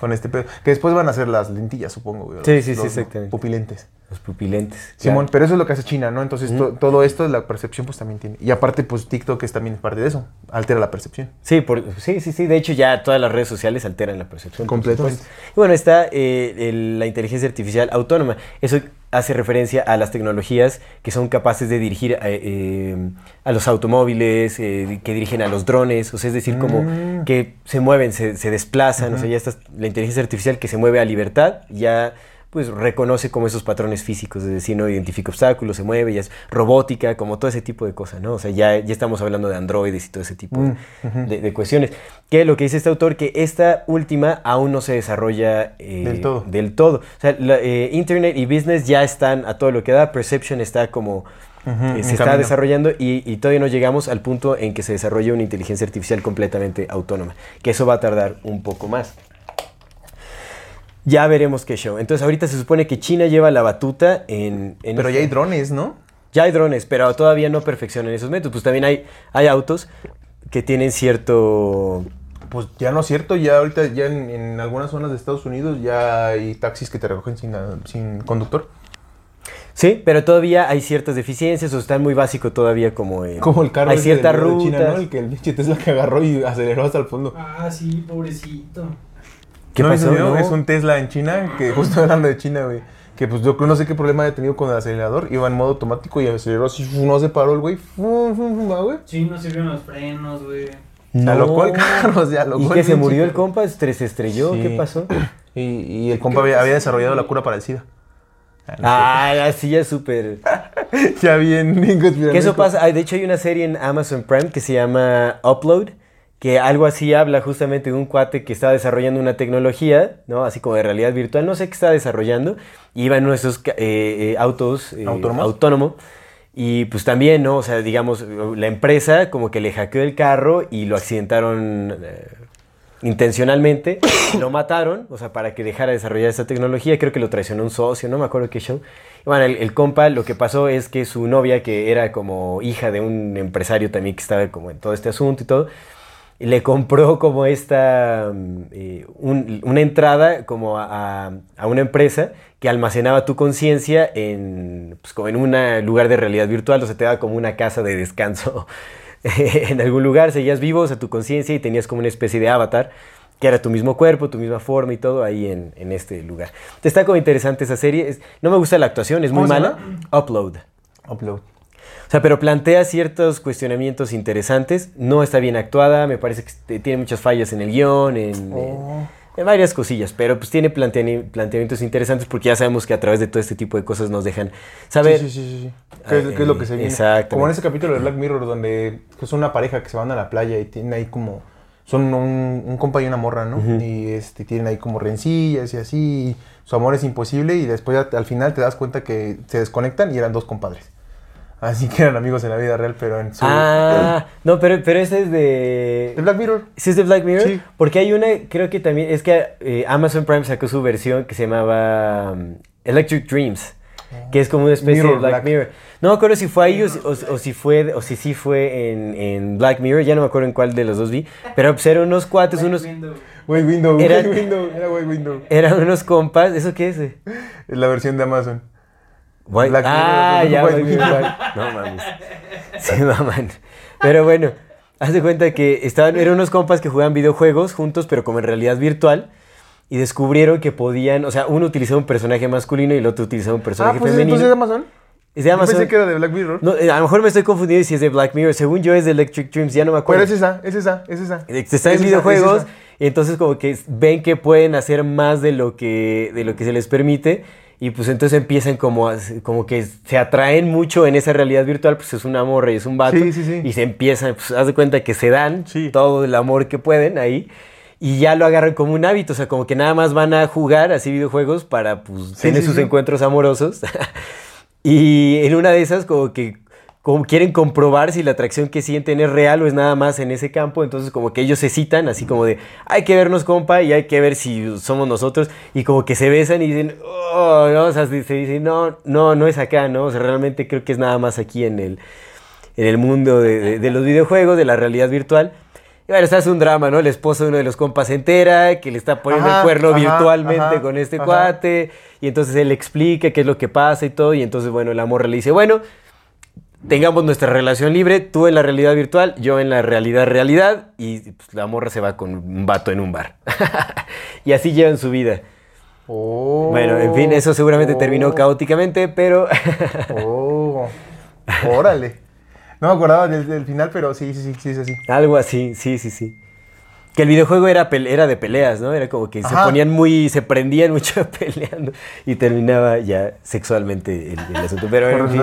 con este pedo. Que después van a ser las lentillas, supongo. Güey, sí, sí, sí, exactamente. Pupilentes. Los pupilentes. Simón, pero eso es lo que hace China, ¿no? Entonces todo esto, la percepción, pues también tiene. Y aparte, pues TikTok es también parte de eso. Altera la percepción. Sí, por, sí, sí, sí. De hecho, ya todas las redes sociales alteran la percepción. Completamente. Y bueno, está eh, la inteligencia artificial autónoma. Eso hace referencia a las tecnologías que son capaces de dirigir a, eh, los automóviles, eh, que dirigen a los drones, o sea, es decir, como mm. que se mueven, se, desplazan, o sea, ya está la inteligencia artificial que se mueve a libertad, ya pues reconoce como esos patrones físicos, es decir, no identifica obstáculos, se mueve, ya es robótica, como todo ese tipo de cosas, ¿no? O sea, ya, ya estamos hablando de androides y todo ese tipo Mm, de, de cuestiones. Que lo que dice este autor, que esta última aún no se desarrolla eh, Del todo. Del todo. O sea, la, eh, Internet y Business ya están a todo lo que da, Perception está como... eh, se está camino. desarrollando y, y todavía no llegamos al punto en que se desarrolle una inteligencia artificial completamente autónoma, que eso va a tardar un poco más. Ya veremos qué show. Entonces ahorita se supone que China lleva la batuta en... en Pero este- ya hay drones, ¿no? ya hay drones, pero todavía no perfeccionan esos métodos. Pues también hay, hay autos que tienen cierto... Pues ya no es cierto, ya ahorita ya en, en algunas zonas de Estados Unidos ya hay taxis que te recogen sin, sin conductor. Sí, pero todavía hay ciertas deficiencias o están muy básico todavía como... en- Como el carro Hay de rutas. China, ¿no? El que el pinche Tesla que agarró y aceleró hasta el fondo. Ah, sí, pobrecito. ¿Qué ¿No pasó? No. Es un Tesla en China, que justo hablando de China, güey. Que pues yo creo- no sé qué problema haya tenido con el acelerador. Iba en modo automático y aceleró así, no se paró el güey. ah, güey. Sí, no sirvieron los frenos, güey. Se alocó el carro, se alocó ¿Y el que se murió el compa? ¿Se se estrelló? Sí. ¿Qué pasó? Y, y el compa había, había desarrollado la cura para el SIDA. Ah, así ya súper... Ya bien. Que eso pasa, de hecho hay una serie en Amazon Prime que se llama Upload, que algo así habla justamente de un cuate que estaba desarrollando una tecnología, ¿no? Así como de realidad virtual, no sé qué estaba desarrollando, y iba en uno de esos eh, eh, autos eh, autónomo, y pues también, ¿no? O sea, digamos, la empresa como que le hackeó el carro y lo accidentaron eh, intencionalmente, lo mataron, o sea, para que dejara de desarrollar esa tecnología, creo que lo traicionó un socio, no me acuerdo qué show. Y bueno, el, el compa lo que pasó es que su novia, que era como hija de un empresario también que estaba como en todo este asunto y todo, le compró como esta, mm, eh, un- una entrada como a, a- a una empresa que almacenaba tu conciencia en, pues, como en un lugar de realidad virtual, o sea, te daba como una casa de descanso en algún lugar, seguías vivo, o sea, tu conciencia y tenías como una especie de avatar que era tu mismo cuerpo, tu misma forma y todo ahí en, en este lugar. Está como interesante esa serie, es- no me gusta la actuación, es muy ¿Cómo se mala. Upload. Upload. O sea, pero plantea ciertos cuestionamientos interesantes. No está bien actuada, me parece que tiene muchas fallas en el guion, en, Oh. en varias cosillas, pero pues tiene planteamientos interesantes porque ya sabemos que a través de todo este tipo de cosas nos dejan saber. Sí, sí, sí, sí. ¿Qué, es, Ah, qué es lo que se viene? exactamente. Como en ese capítulo de Black Mirror donde son una pareja que se van a la playa y tienen ahí como... Son un, un compa y una morra, ¿no? Y este, tienen ahí como rencillas y así. y su amor es imposible y después al final te das cuenta que se desconectan y eran dos compadres. Así que eran amigos en la vida real, pero en su... Ah, no, pero, pero ese es de... ¿De Black Mirror? ¿Sí es de Black Mirror? Sí. Porque hay una, creo que también, es que eh, Amazon Prime sacó su versión que se llamaba um, Electric Dreams, que es como una especie Mirror de Black, Black. Mirror. No me acuerdo si fue ahí o, si- o- o si fue, o si sí fue en, en Black Mirror, ya no me acuerdo en cuál de los dos vi, pero pues eran unos cuates, unos, Windows. Güey Window, Era- Window, era Window. eran unos compas, ¿eso qué es? eh? Es la versión de Amazon. White- Black ah, Mirror, ya, White. Window. No mames. Sí, maman. Pero bueno, haz de cuenta que estaban, eran unos compas que jugaban videojuegos juntos, pero como en realidad virtual. Y descubrieron que podían, o sea, uno utilizaba un personaje masculino y el otro utilizaba un Ah, personaje pues femenino. entonces es de Amazon. es de Yo Amazon. pensé que era de Black Mirror. No, eh, a lo mejor me estoy confundiendo si es de Black Mirror. Según yo es de Electric Dreams, ya no me Pero acuerdo. es esa, es esa, es esa. Están Es en videojuegos es y entonces como que ven que pueden hacer más de lo que, de lo que se les permite y pues entonces empiezan como, a- como que se atraen mucho en esa realidad virtual, pues es una morra y es un vato Sí, sí, sí. y se empiezan, pues haz de cuenta que se dan todo el amor que pueden ahí y ya lo agarran como un hábito, o sea, como que nada más van a jugar así videojuegos para pues tener sus encuentros amorosos. Y en una de esas como que como quieren comprobar si la atracción que sienten es real o es nada más en ese campo, entonces como que ellos se citan así como de hay que vernos compa y hay que ver si somos nosotros y como que se besan y dicen oh, no, o sea, se dicen no, no, no es acá, ¿no? O sea, realmente creo que es nada más aquí en el, en el mundo de, de- de los videojuegos, de la realidad virtual. Y bueno, se hace un drama, ¿no? El esposo de uno de los compas se entera que le está poniendo Ajá, el cuerno ajá, virtualmente ajá, con este cuate. Y entonces él explica qué es lo que pasa y todo. Y entonces, bueno, la morra le dice, bueno, tengamos nuestra relación libre, tú en la realidad virtual, yo en la realidad realidad. Y pues, la morra se va con un vato en un bar. y así llevan su vida. Oh, Bueno, en fin, eso seguramente terminó oh, caóticamente, pero... Oh, órale. No me acordaba del, del final, pero sí, sí, sí, sí, es así. Algo así, sí, sí, sí. Que el videojuego era, era de peleas, ¿no? Era como que se ponían muy, se prendían mucho peleando y terminaba ya sexualmente el, asunto. Pero en fin.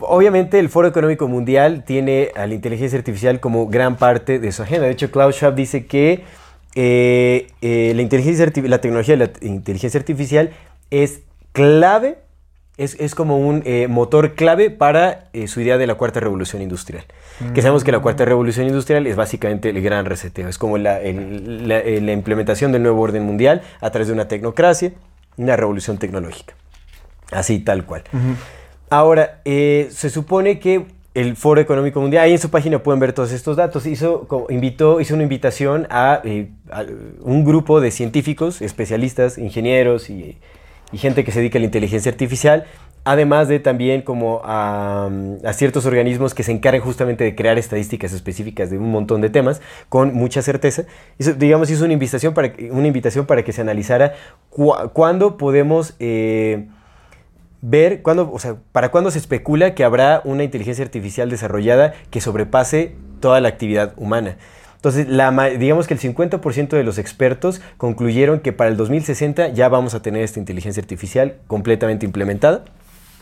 obviamente el Foro Económico Mundial tiene a la inteligencia artificial como gran parte de su agenda. De hecho, Klaus Schwab dice que eh, eh, la, inteligencia la tecnología de la inteligencia artificial es clave, es, como un eh, motor clave para su idea de la cuarta revolución industrial. Que sabemos que la cuarta revolución industrial es básicamente el gran reseteo, es como la, implementación del nuevo orden mundial a través de una tecnocracia, una revolución tecnológica. Así tal cual. Ahora, eh, se supone que el Foro Económico Mundial, ahí en su página pueden ver todos estos datos, hizo, invitó, hizo una invitación eh, a, un grupo de científicos, especialistas, ingenieros y, gente que se dedica a la inteligencia artificial, además de también como a, ciertos organismos que se encargan justamente de crear estadísticas específicas de un montón de temas con mucha certeza. digamos, hizo una invitación para, una invitación para que se analizara cuándo podemos... Eh, ver cuándo, o sea, para cuándo se especula que habrá una inteligencia artificial desarrollada que sobrepase toda la actividad humana. Entonces, la, digamos que el 50% de los expertos concluyeron que para el 2060 ya vamos a tener esta inteligencia artificial completamente implementada.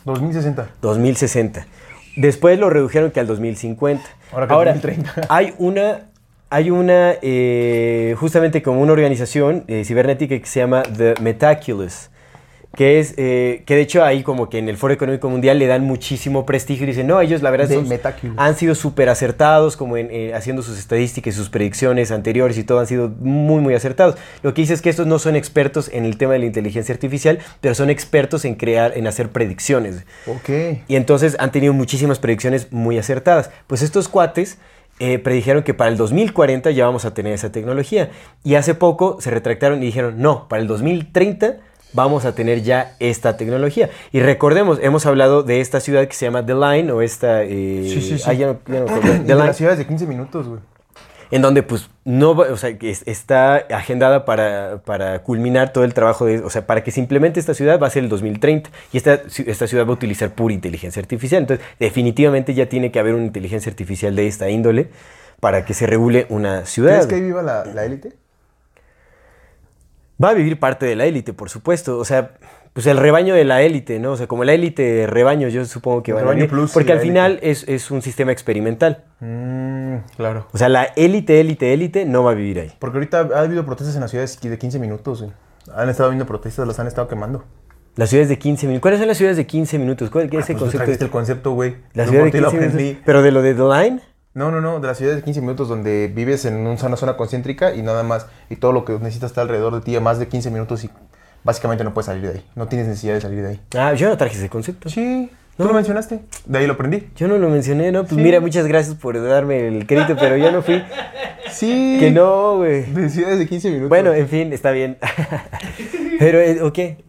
2060. 2060. Después lo redujeron que al 2050. Ahora, que Ahora 2030. hay una hay una, eh, justamente como una organización eh, cibernética que se llama The Metaculous, que es eh, que de hecho ahí como que en el Foro Económico Mundial le dan muchísimo prestigio y dicen, no, ellos la verdad han sido súper acertados como en, eh, haciendo sus estadísticas y sus predicciones anteriores y todo han sido muy, muy acertados. Lo que dice es que estos no son expertos en el tema de la inteligencia artificial, pero son expertos en crear, en hacer predicciones. Ok. Y entonces han tenido muchísimas predicciones muy acertadas. Pues estos cuates... Eh, predijeron que para el 2040 ya vamos a tener esa tecnología. Y hace poco se retractaron y dijeron, no, para el 2030 vamos a tener ya esta tecnología. Y recordemos, hemos hablado de esta ciudad que se llama The Line o esta... Eh, sí, sí, sí. Ah, ya no, The Line. ciudad de 15 minutos, güey. En donde pues no, o sea, está agendada para, para, culminar todo el trabajo de, o sea, para que se implemente esta ciudad va a ser el 2030 y esta, esta ciudad va a utilizar pura inteligencia artificial. Entonces, definitivamente ya tiene que haber una inteligencia artificial de esta índole para que se regule una ciudad. ¿Crees que ahí viva la élite? Va a vivir parte de la élite, por supuesto. O sea, pues el rebaño de la élite, ¿no? O sea, como la élite de rebaño, yo supongo que va a vivir. Porque al final es, un sistema experimental. Mm, claro. O sea, la élite, élite, élite no va a vivir ahí. Porque ahorita ha habido protestas en las ciudades de 15 minutos. Han estado habiendo protestas, las han estado quemando. Las ciudades de 15 minutos. ¿Cuáles son las ciudades de 15 minutos? ¿Cuál es ese ah, pues concepto? el concepto, güey. Las ciudades de 15 minutos. Pero de lo de The Line. No, no, no, de la ciudad de 15 minutos donde vives en una zona concéntrica y nada más, y todo lo que necesitas está alrededor de ti a más de 15 minutos y básicamente no puedes salir de ahí. No tienes necesidad de salir de ahí. Ah, yo no traje ese concepto. Sí, tú lo mencionaste. De ahí lo aprendí. Yo no lo mencioné, ¿no? Pues mira, muchas gracias por darme el crédito, pero yo no fui. Sí. Que no, güey. Decía desde 15 minutos. Bueno, en fin, está bien. pero, eh, ¿o qué?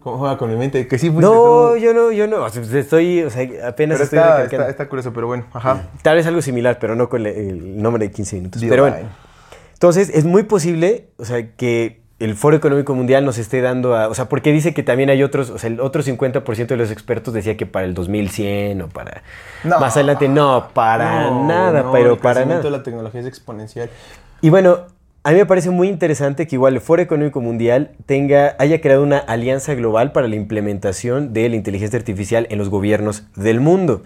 ¿Cómo juega con mi mente? Que sí fuiste No, yo no, yo no. O sea, estoy, o sea, apenas Pero estoy está, está, está curioso, pero bueno, ajá. Tal vez algo similar, pero no con el, el nombre de 15 minutos. Pero bueno. ay. Entonces, es muy posible, o sea, que el Foro Económico Mundial nos esté dando a... O sea, porque dice que también hay otros, o sea, el otro 50% de los expertos decía que para el 2100 o para... No. Más adelante, no, para No, nada, no, pero el para nada. de la tecnología es exponencial. Y bueno, a mí me parece muy interesante que igual el Foro Económico Mundial tenga, haya creado una alianza global para la implementación de la inteligencia artificial en los gobiernos del mundo,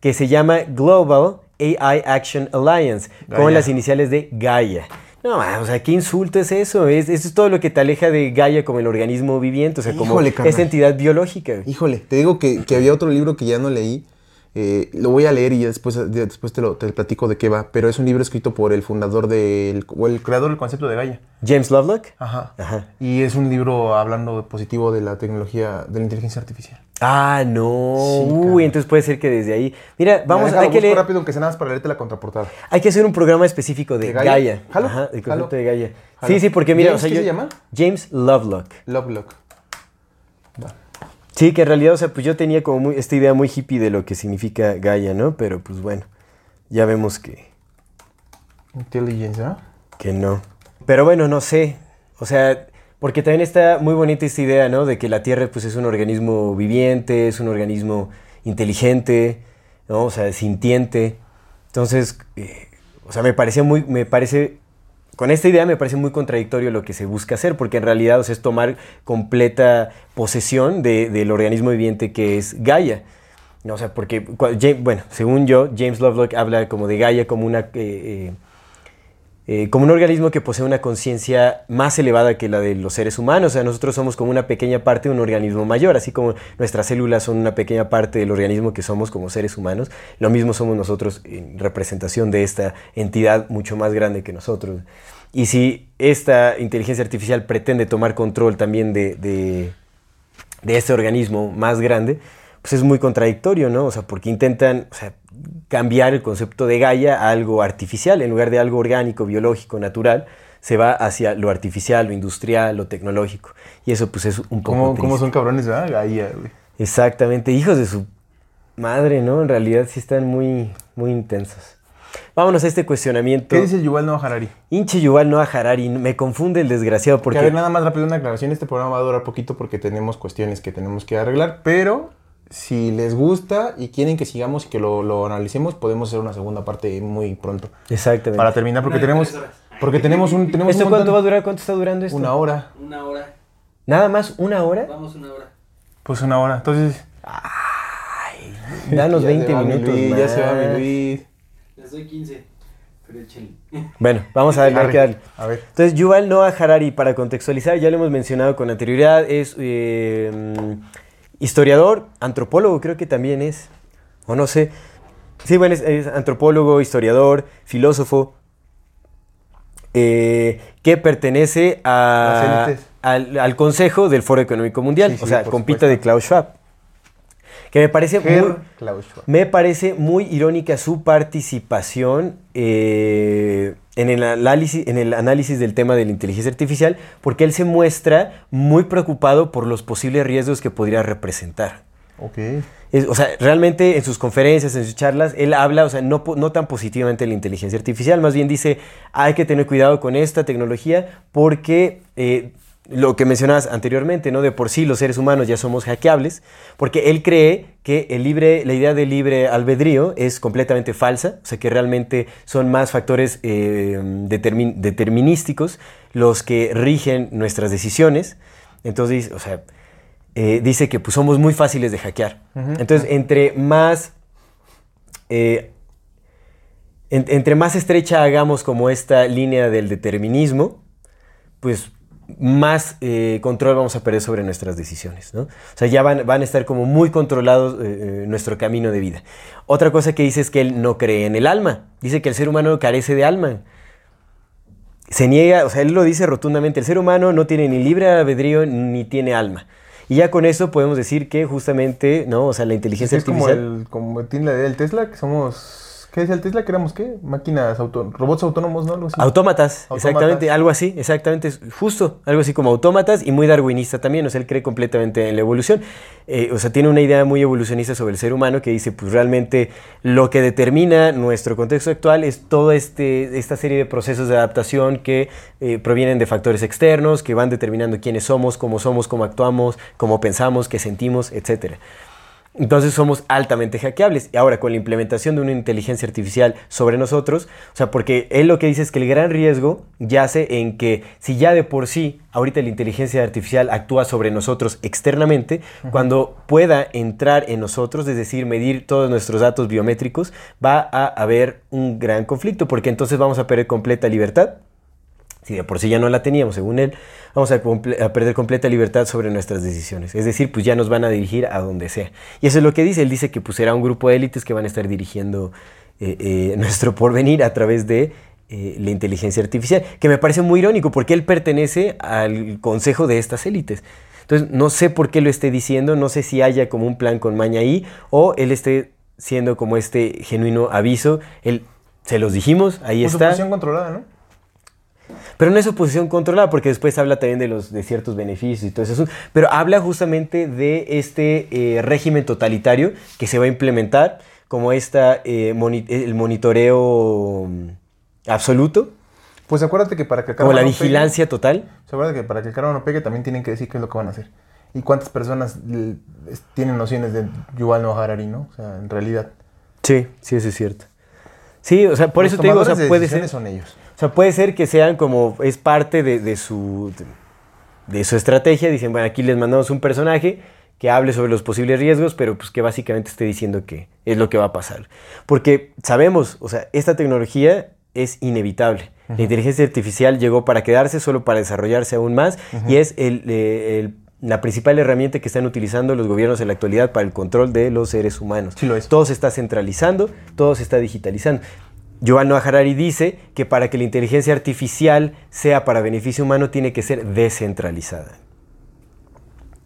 que se llama Global AI Action Alliance, con las iniciales de Gaia. No, o sea, ¿qué insulto es eso? Es, eso es todo lo que te aleja de Gaia como el organismo viviente, o sea, como Híjole, esa entidad biológica. Híjole, te digo que, que había otro libro que ya no leí. Eh, lo voy a leer y ya después, después te lo te platico de qué va. Pero es un libro escrito por el fundador del. o el creador del concepto de Gaia. James Lovelock. Ajá. Ajá. Y es un libro hablando positivo de la tecnología, de la inteligencia artificial. Ah, no. Sí, Uy, entonces puede ser que desde ahí. Mira, vamos, Déjalo, hay que leer. rápido, aunque sea nada más para leerte la contraportada. Hay que hacer un programa específico de, ¿De Gaia. Gaia? Ajá, el concepto jalo. de Gaia. Jalo. Sí, sí, porque mira, ¿James o sea, qué yo- se llama? James Lovelock. Lovelock. Sí, que en realidad, o sea, pues yo tenía como muy, esta idea muy hippie de lo que significa Gaia, ¿no? Pero pues bueno, ya vemos que, Intelligence, ¿ah? que no. Pero bueno, no sé. O sea, porque también está muy bonita esta idea, ¿no? De que la Tierra pues es un organismo viviente, es un organismo inteligente, ¿no? O sea, sintiente. Entonces, eh, o sea, me parecía muy, me parece, con esta idea me parece muy contradictorio lo que se busca hacer, porque en realidad, es tomar completa posesión de- del organismo viviente que es Gaia. No, O sea, porque, bueno, según yo, James Lovelock habla como de Gaia como una... eh, eh, eh, como un organismo que posee una conciencia más elevada que la de los seres humanos. O sea, nosotros somos como una pequeña parte de un organismo mayor, así como nuestras células son una pequeña parte del organismo que somos como seres humanos. Lo mismo somos nosotros en representación de esta entidad mucho más grande que nosotros. Y si esta inteligencia artificial pretende tomar control también de, de, de este organismo más grande, pues es muy contradictorio, ¿no? O sea, porque intentan o sea, cambiar el concepto de Gaia a algo artificial, en lugar de algo orgánico, biológico, natural, se va hacia lo artificial, lo industrial, lo tecnológico. Y eso pues es un poco ¿Cómo, triste. cómo son cabrones, ¿verdad? Gaia, güey. Exactamente, hijos de su madre, ¿no? En realidad sí están muy, muy intensos. Vámonos a este cuestionamiento. ¿Qué dice Yuval Noah Harari? Hinche Yuval Noah Harari, me confunde el desgraciado Que porque... a ver, nada más rápido una aclaración. Este programa va a durar poquito porque tenemos cuestiones que tenemos que arreglar, pero si les gusta y quieren que sigamos y que lo, lo analicemos, podemos hacer una segunda parte muy pronto. Exactamente. Para terminar, porque tenemos, porque tenemos un, tenemos ¿Esto un cuánto va a durar? ¿Cuánto está durando esto? Una hora. Una hora. ¿Nada más una hora? Vamos una hora. Pues una hora. Entonces. Danos ya 20 se va mi minutos Luis, más. Ya se va mi Luis. Les doy 15. Pero échenle. Bueno, vamos a Arre. que darle. A ver. Entonces, Yuval Noah Harari, para contextualizar, ya lo hemos mencionado con anterioridad, es eh, historiador, antropólogo creo que también es, o no sé. Sí, bueno, es, es antropólogo, historiador, filósofo, eh, que pertenece a- al, al Consejo del Foro Económico Mundial, Sí, sí, o sea, compita supuesto. de Klaus Schwab. Que me parece muy, me parece muy irónica su participación eh, en, el análisis, en el análisis del tema de la inteligencia artificial, porque él se muestra muy preocupado por los posibles riesgos que podría representar. Ok. Es- o sea, realmente en sus conferencias, en sus charlas, él habla, o sea, no, no tan positivamente de la inteligencia artificial, más bien dice, hay que tener cuidado con esta tecnología porque eh, lo que mencionabas anteriormente, ¿no? De por sí los seres humanos ya somos hackeables, porque él cree que el libre, la idea del libre albedrío es completamente falsa, o sea, que realmente son más factores eh, determin- determinísticos los que rigen nuestras decisiones. Entonces, o sea, eh, dice que pues, somos muy fáciles de hackear. Entonces, entre más, eh, en- entre más estrecha hagamos como esta línea del determinismo, pues más eh, control vamos a perder sobre nuestras decisiones. ¿no? O sea, ya van, van a estar como muy controlados eh, eh, nuestro camino de vida. Otra cosa que dice es que él no cree en el alma. Dice que el ser humano carece de alma. se niega, o sea, él lo dice rotundamente, el ser humano no tiene ni libre albedrío ni tiene alma. Y ya con eso podemos decir que justamente, ¿no? O sea, la inteligencia es artificial... Como, el, como tiene la idea del Tesla, que somos ¿Qué decía el Tesla? ¿Que éramos qué? Máquinas, robots autónomos, ¿no? Autómatas, autómatas, exactamente, algo así, exactamente, justo, algo así como autómatas y muy darwinista también, o sea, él cree completamente en la evolución. Eh, o sea, tiene una idea muy evolucionista sobre el ser humano que dice, pues realmente lo que determina nuestro contexto actual es toda este, esta serie de procesos de adaptación que eh, provienen de factores externos, que van determinando quiénes somos, cómo somos, cómo actuamos, cómo pensamos, qué sentimos, etcétera. Entonces somos altamente hackeables. Y ahora con la implementación de una inteligencia artificial sobre nosotros, o sea, porque él lo que dice es que el gran riesgo yace en que si ya de por sí ahorita la inteligencia artificial actúa sobre nosotros externamente, cuando pueda entrar en nosotros, es decir, medir todos nuestros datos biométricos, va a haber un gran conflicto, porque entonces vamos a perder completa libertad si de por sí ya no la teníamos, según él, vamos a, perder completa libertad sobre nuestras decisiones. Es decir, pues ya nos van a dirigir a donde sea. Y eso es lo que dice. Él dice que pues será un grupo de élites que van a estar dirigiendo eh, eh, nuestro porvenir a través de eh, la inteligencia artificial, que me parece muy irónico porque él pertenece al consejo de estas élites. Entonces, no sé por qué lo esté diciendo, no sé si haya como un plan con maña ahí o él esté siendo como este genuino aviso. Él, se los dijimos, ahí está. Su posición controlada, ¿no? Pero no es oposición controlada, porque después habla también de, los, de ciertos beneficios y todo eso. Pero habla justamente de este eh, régimen totalitario que se va a implementar, como esta, eh, el monitoreo mm, absoluto. Pues acuérdate que para que el Como la vigilancia total. Acuérdate que para que el karma no pegue también tienen que decir qué es lo que van a hacer. Y cuántas personas tienen nociones de Yuval Noah Harari, ¿no? O sea, en realidad. Sí, sí, eso es cierto. Sí, o sea, por eso te digo, o sea, puede ser. son ellos. O sea, puede ser que sean como, es parte de, su, de su estrategia. Dicen, bueno, aquí les mandamos un personaje que hable sobre los posibles riesgos, pero pues que básicamente esté diciendo que es lo que va a pasar. Porque sabemos, o sea, esta tecnología es inevitable. La inteligencia artificial llegó para quedarse, solo para desarrollarse aún más, y es eh, la principal herramienta que están utilizando los gobiernos en la actualidad para el control de los seres humanos. Sí lo es. Todo se está centralizando, todo se está digitalizando. Yuval Noah Harari dice que para que la inteligencia artificial sea para beneficio humano tiene que ser descentralizada.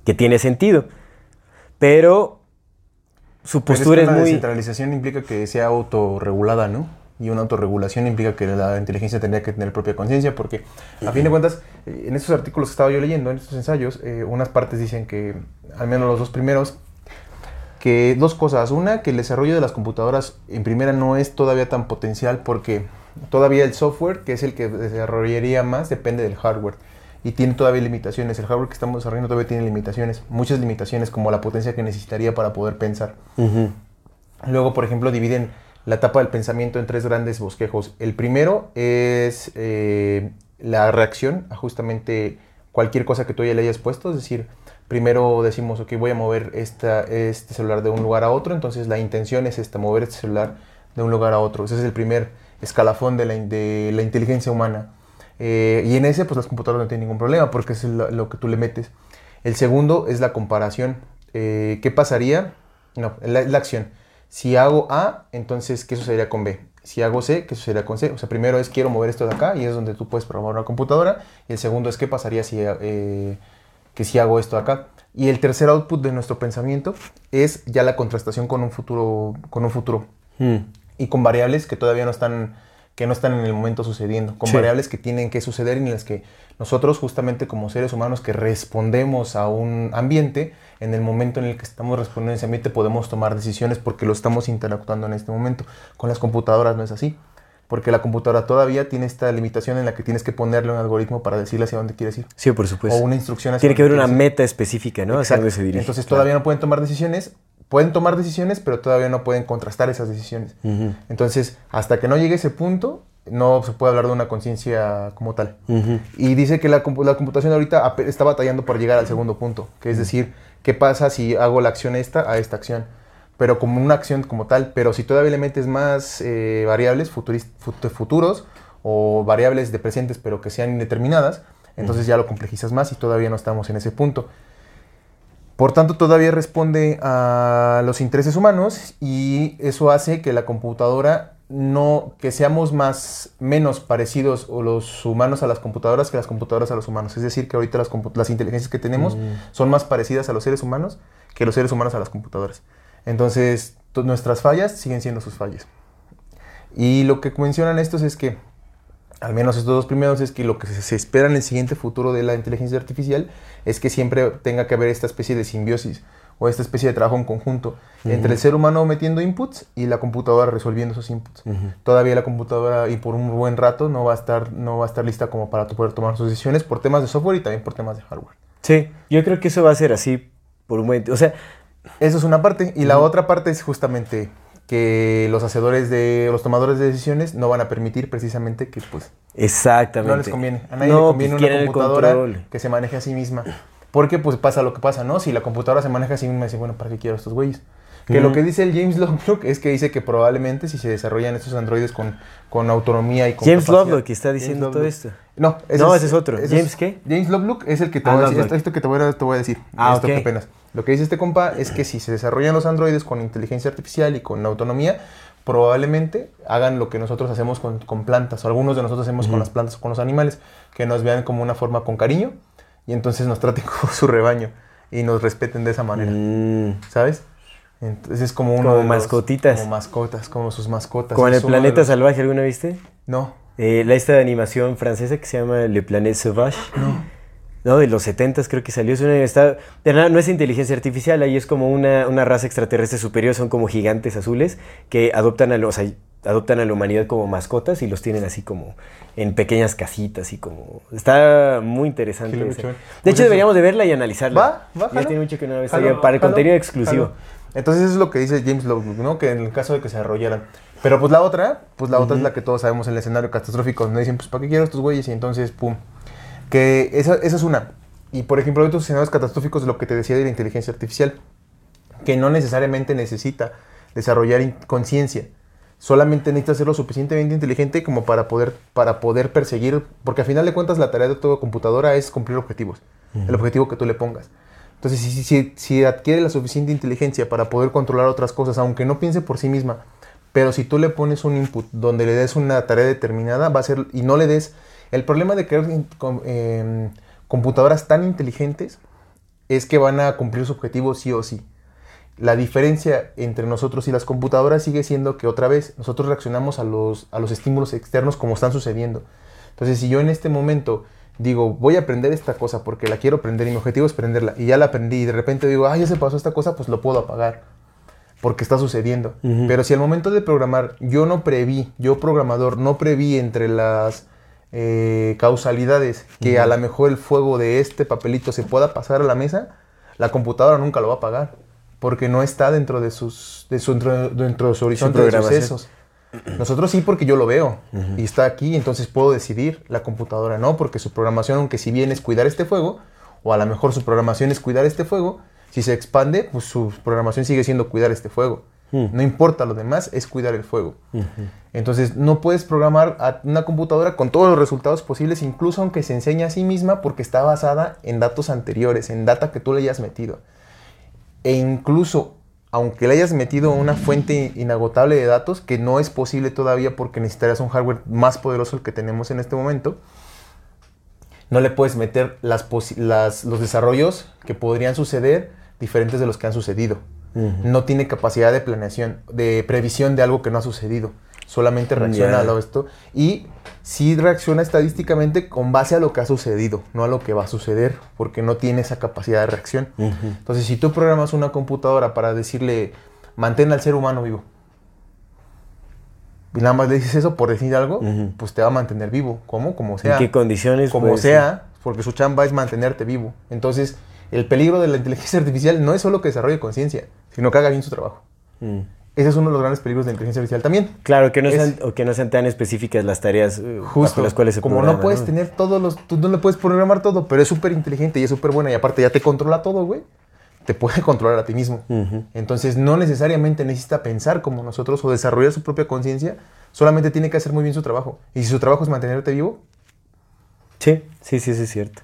Que tiene sentido. Pero su postura es, muy... La descentralización implica que sea autorregulada, ¿no? Y una autorregulación implica que la inteligencia tendría que tener propia conciencia, porque a fin de cuentas, en estos artículos que estaba yo leyendo, en estos ensayos, eh, unas partes dicen que, al menos los dos primeros, que dos cosas. Una, que el desarrollo de las computadoras en primera no es todavía tan potencial porque todavía el software, que es el que desarrollaría más, depende del hardware. Y tiene todavía limitaciones. El hardware que estamos desarrollando todavía tiene limitaciones. Muchas limitaciones como la potencia que necesitaría para poder pensar. Luego, por ejemplo, dividen la etapa del pensamiento en tres grandes bosquejos. El primero es eh, la reacción a justamente cualquier cosa que tú ya le hayas puesto. Es decir, primero decimos, ok, voy a mover esta, este celular de un lugar a otro, entonces la intención es esta, mover este celular de un lugar a otro. Ese es el primer escalafón de la, de la inteligencia humana. Eh, y en ese, pues las computadoras no tienen ningún problema porque es lo, que tú le metes. El segundo es la comparación. Eh, ¿Qué pasaría? No, la, la, acción. Si hago A, entonces, ¿qué sucedería con B? Si hago C, ¿qué sucedería con C? O sea, primero es quiero mover esto de acá y es donde tú puedes programar una computadora. Y el segundo es qué pasaría si... Eh, que si hago esto acá. Y el tercer output de nuestro pensamiento es ya la contrastación con un futuro, con un futuro. Hmm. Y con variables que todavía no están, que no están en el momento sucediendo. Con variables que tienen que suceder y en las que nosotros justamente como seres humanos que respondemos a un ambiente, en el momento en el que estamos respondiendo a ese ambiente podemos tomar decisiones porque lo estamos interactuando en este momento. Con las computadoras no es así porque la computadora todavía tiene esta limitación en la que tienes que ponerle un algoritmo para decirle hacia dónde quieres ir. Sí, por supuesto. O una instrucción hacia Tiene que haber una meta específica, ¿no? Hacia dónde se dirige. Entonces todavía no pueden tomar decisiones. Pueden tomar decisiones, pero todavía no pueden contrastar esas decisiones. Entonces, hasta que no llegue ese punto, no se puede hablar de una conciencia como tal. Y dice que la, la, computación ahorita está batallando por llegar al segundo punto, que es decir, ¿qué pasa si hago la acción esta a esta acción? Pero como una acción como tal. Pero si todavía le metes más eh, variables futuros o variables de presentes pero que sean indeterminadas, entonces ya lo complejizas más y todavía no estamos en ese punto. Por tanto, todavía responde a los intereses humanos y eso hace que la computadora no que seamos más menos parecidos o los humanos a las computadoras que las computadoras a los humanos. Es decir, que ahorita las, las inteligencias que tenemos mm. son más parecidas a los seres humanos que los seres humanos a las computadoras. Entonces, nuestras fallas siguen siendo sus fallas. Y lo que mencionan estos es que, al menos estos dos primeros, es que lo que se espera en el siguiente futuro de la inteligencia artificial es que siempre tenga que haber esta especie de simbiosis o esta especie de trabajo en conjunto entre el ser humano metiendo inputs y la computadora resolviendo esos inputs. Todavía la computadora y por un buen rato no va a estar no va a estar lista como para poder tomar sus decisiones por temas de software y también por temas de hardware. Sí, yo creo que eso va a ser así por un momento, o sea, eso es una parte y la otra parte es justamente que los hacedores de los tomadores de decisiones no van a permitir precisamente que pues exactamente no les conviene a nadie le conviene pues, una computadora que se maneje a sí misma porque pues pasa lo que pasa, ¿no? Si la computadora se maneja así me dice, bueno, ¿para qué quiero estos güeyes? Que lo que dice el James Lovelock es que dice que probablemente si se desarrollan estos androides con, con autonomía y con James Lovelock que está diciendo todo esto. No, ese, no, es, ese es otro. ¿James qué? James Lovelock es el que te ah, voy a decir. Esto, que te voy a, te voy a decir. Ah, esto que Lo que dice este compa es que si se desarrollan los androides con inteligencia artificial y con autonomía, probablemente hagan lo que nosotros hacemos con, con plantas, o algunos de nosotros hacemos con las plantas o con los animales, que nos vean como una forma con cariño y entonces nos traten como su rebaño y nos respeten de esa manera. Mm. ¿Sabes? Entonces es como uno Como mascotitas. como mascotas, como sus mascotas. Como en el planeta salvaje, ¿alguna viste? No. Eh, la esta de animación francesa que se llama Le Planète Sauvage. No. No, de los 70 creo que salió. Es una, está, no es inteligencia artificial, ahí es como una, una, raza extraterrestre superior, son como gigantes azules que adoptan a los, adoptan a la humanidad como mascotas y los tienen así como en pequeñas casitas y como... Está muy interesante. De pues hecho, deberíamos de verla y analizarla. Va, va, Ya tiene mucho que no la para el contenido exclusivo. Entonces eso es lo que dice James Lovelock, ¿no? Que en el caso de que se desarrollaran. Pero pues la otra, pues la otra es la que todos sabemos en el escenario catastrófico, donde dicen, pues ¿para qué quiero estos güeyes? Y entonces, pum. Que esa, esa es una. Y por ejemplo, otros escenarios catastróficos, lo que te decía de la inteligencia artificial, que no necesariamente necesita desarrollar conciencia solamente necesitas ser lo suficientemente inteligente como para poder, para poder perseguir, porque al final de cuentas la tarea de toda computadora es cumplir objetivos, el objetivo que tú le pongas. Entonces, si, si, si, adquiere la suficiente inteligencia para poder controlar otras cosas, aunque no piense por sí misma, pero si tú le pones un input donde le des una tarea determinada, va a ser, y no le des, el problema de crear em, computadoras tan inteligentes es que van a cumplir su objetivo sí o sí. La diferencia entre nosotros y las computadoras sigue siendo que otra vez nosotros reaccionamos a los, a los estímulos externos como están sucediendo. Entonces, si yo en este momento digo, voy a aprender esta cosa porque la quiero aprender y mi objetivo es aprenderla y ya la aprendí y de repente digo, ah, ya se pasó esta cosa, pues lo puedo apagar porque está sucediendo. Pero si al momento de programar yo no preví, yo programador no preví entre las eh, causalidades que a lo mejor el fuego de este papelito se pueda pasar a la mesa, la computadora nunca lo va a apagar porque no está dentro de sus de su, dentro de su horizonte de sucesos. Nosotros sí porque yo lo veo y está aquí, entonces puedo decidir. La computadora no, porque su programación, aunque si bien es cuidar este fuego, o a lo mejor su programación es cuidar este fuego, si se expande, pues su programación sigue siendo cuidar este fuego. No importa lo demás, es cuidar el fuego. Entonces no puedes programar a una computadora con todos los resultados posibles, incluso aunque se enseñe a sí misma, porque está basada en datos anteriores, en data que tú le hayas metido e incluso aunque le hayas metido una fuente inagotable de datos, que no es posible todavía porque necesitarías un hardware más poderoso el que tenemos en este momento, no le puedes meter las, los desarrollos que podrían suceder diferentes de los que han sucedido. No tiene capacidad de planeación, de previsión de algo que no ha sucedido. Solamente reacciona a esto. Y sí reacciona estadísticamente con base a lo que ha sucedido, no a lo que va a suceder, porque no tiene esa capacidad de reacción. Entonces, si tú programas una computadora para decirle, mantén al ser humano vivo, y nada más le dices eso por decir algo, pues te va a mantener vivo. ¿Cómo? Como sea. ¿En qué condiciones? Como sea, porque su chamba es mantenerte vivo. Entonces, el peligro de la inteligencia artificial no es solo que desarrolle conciencia, sino que haga bien su trabajo. Mm. Ese es uno de los grandes peligros de la inteligencia artificial también. Claro, que no, sean, o que no sean tan específicas las tareas eh, justo, las cuales se Como no puedes tener todos los... Tú no le puedes programar todo, pero es súper inteligente y es súper buena y aparte ya te controla todo, güey. Te puede controlar a ti mismo. Entonces no necesariamente necesita pensar como nosotros o desarrollar su propia conciencia. Solamente tiene que hacer muy bien su trabajo. Y si su trabajo es mantenerte vivo... Sí, sí, sí, sí, es cierto.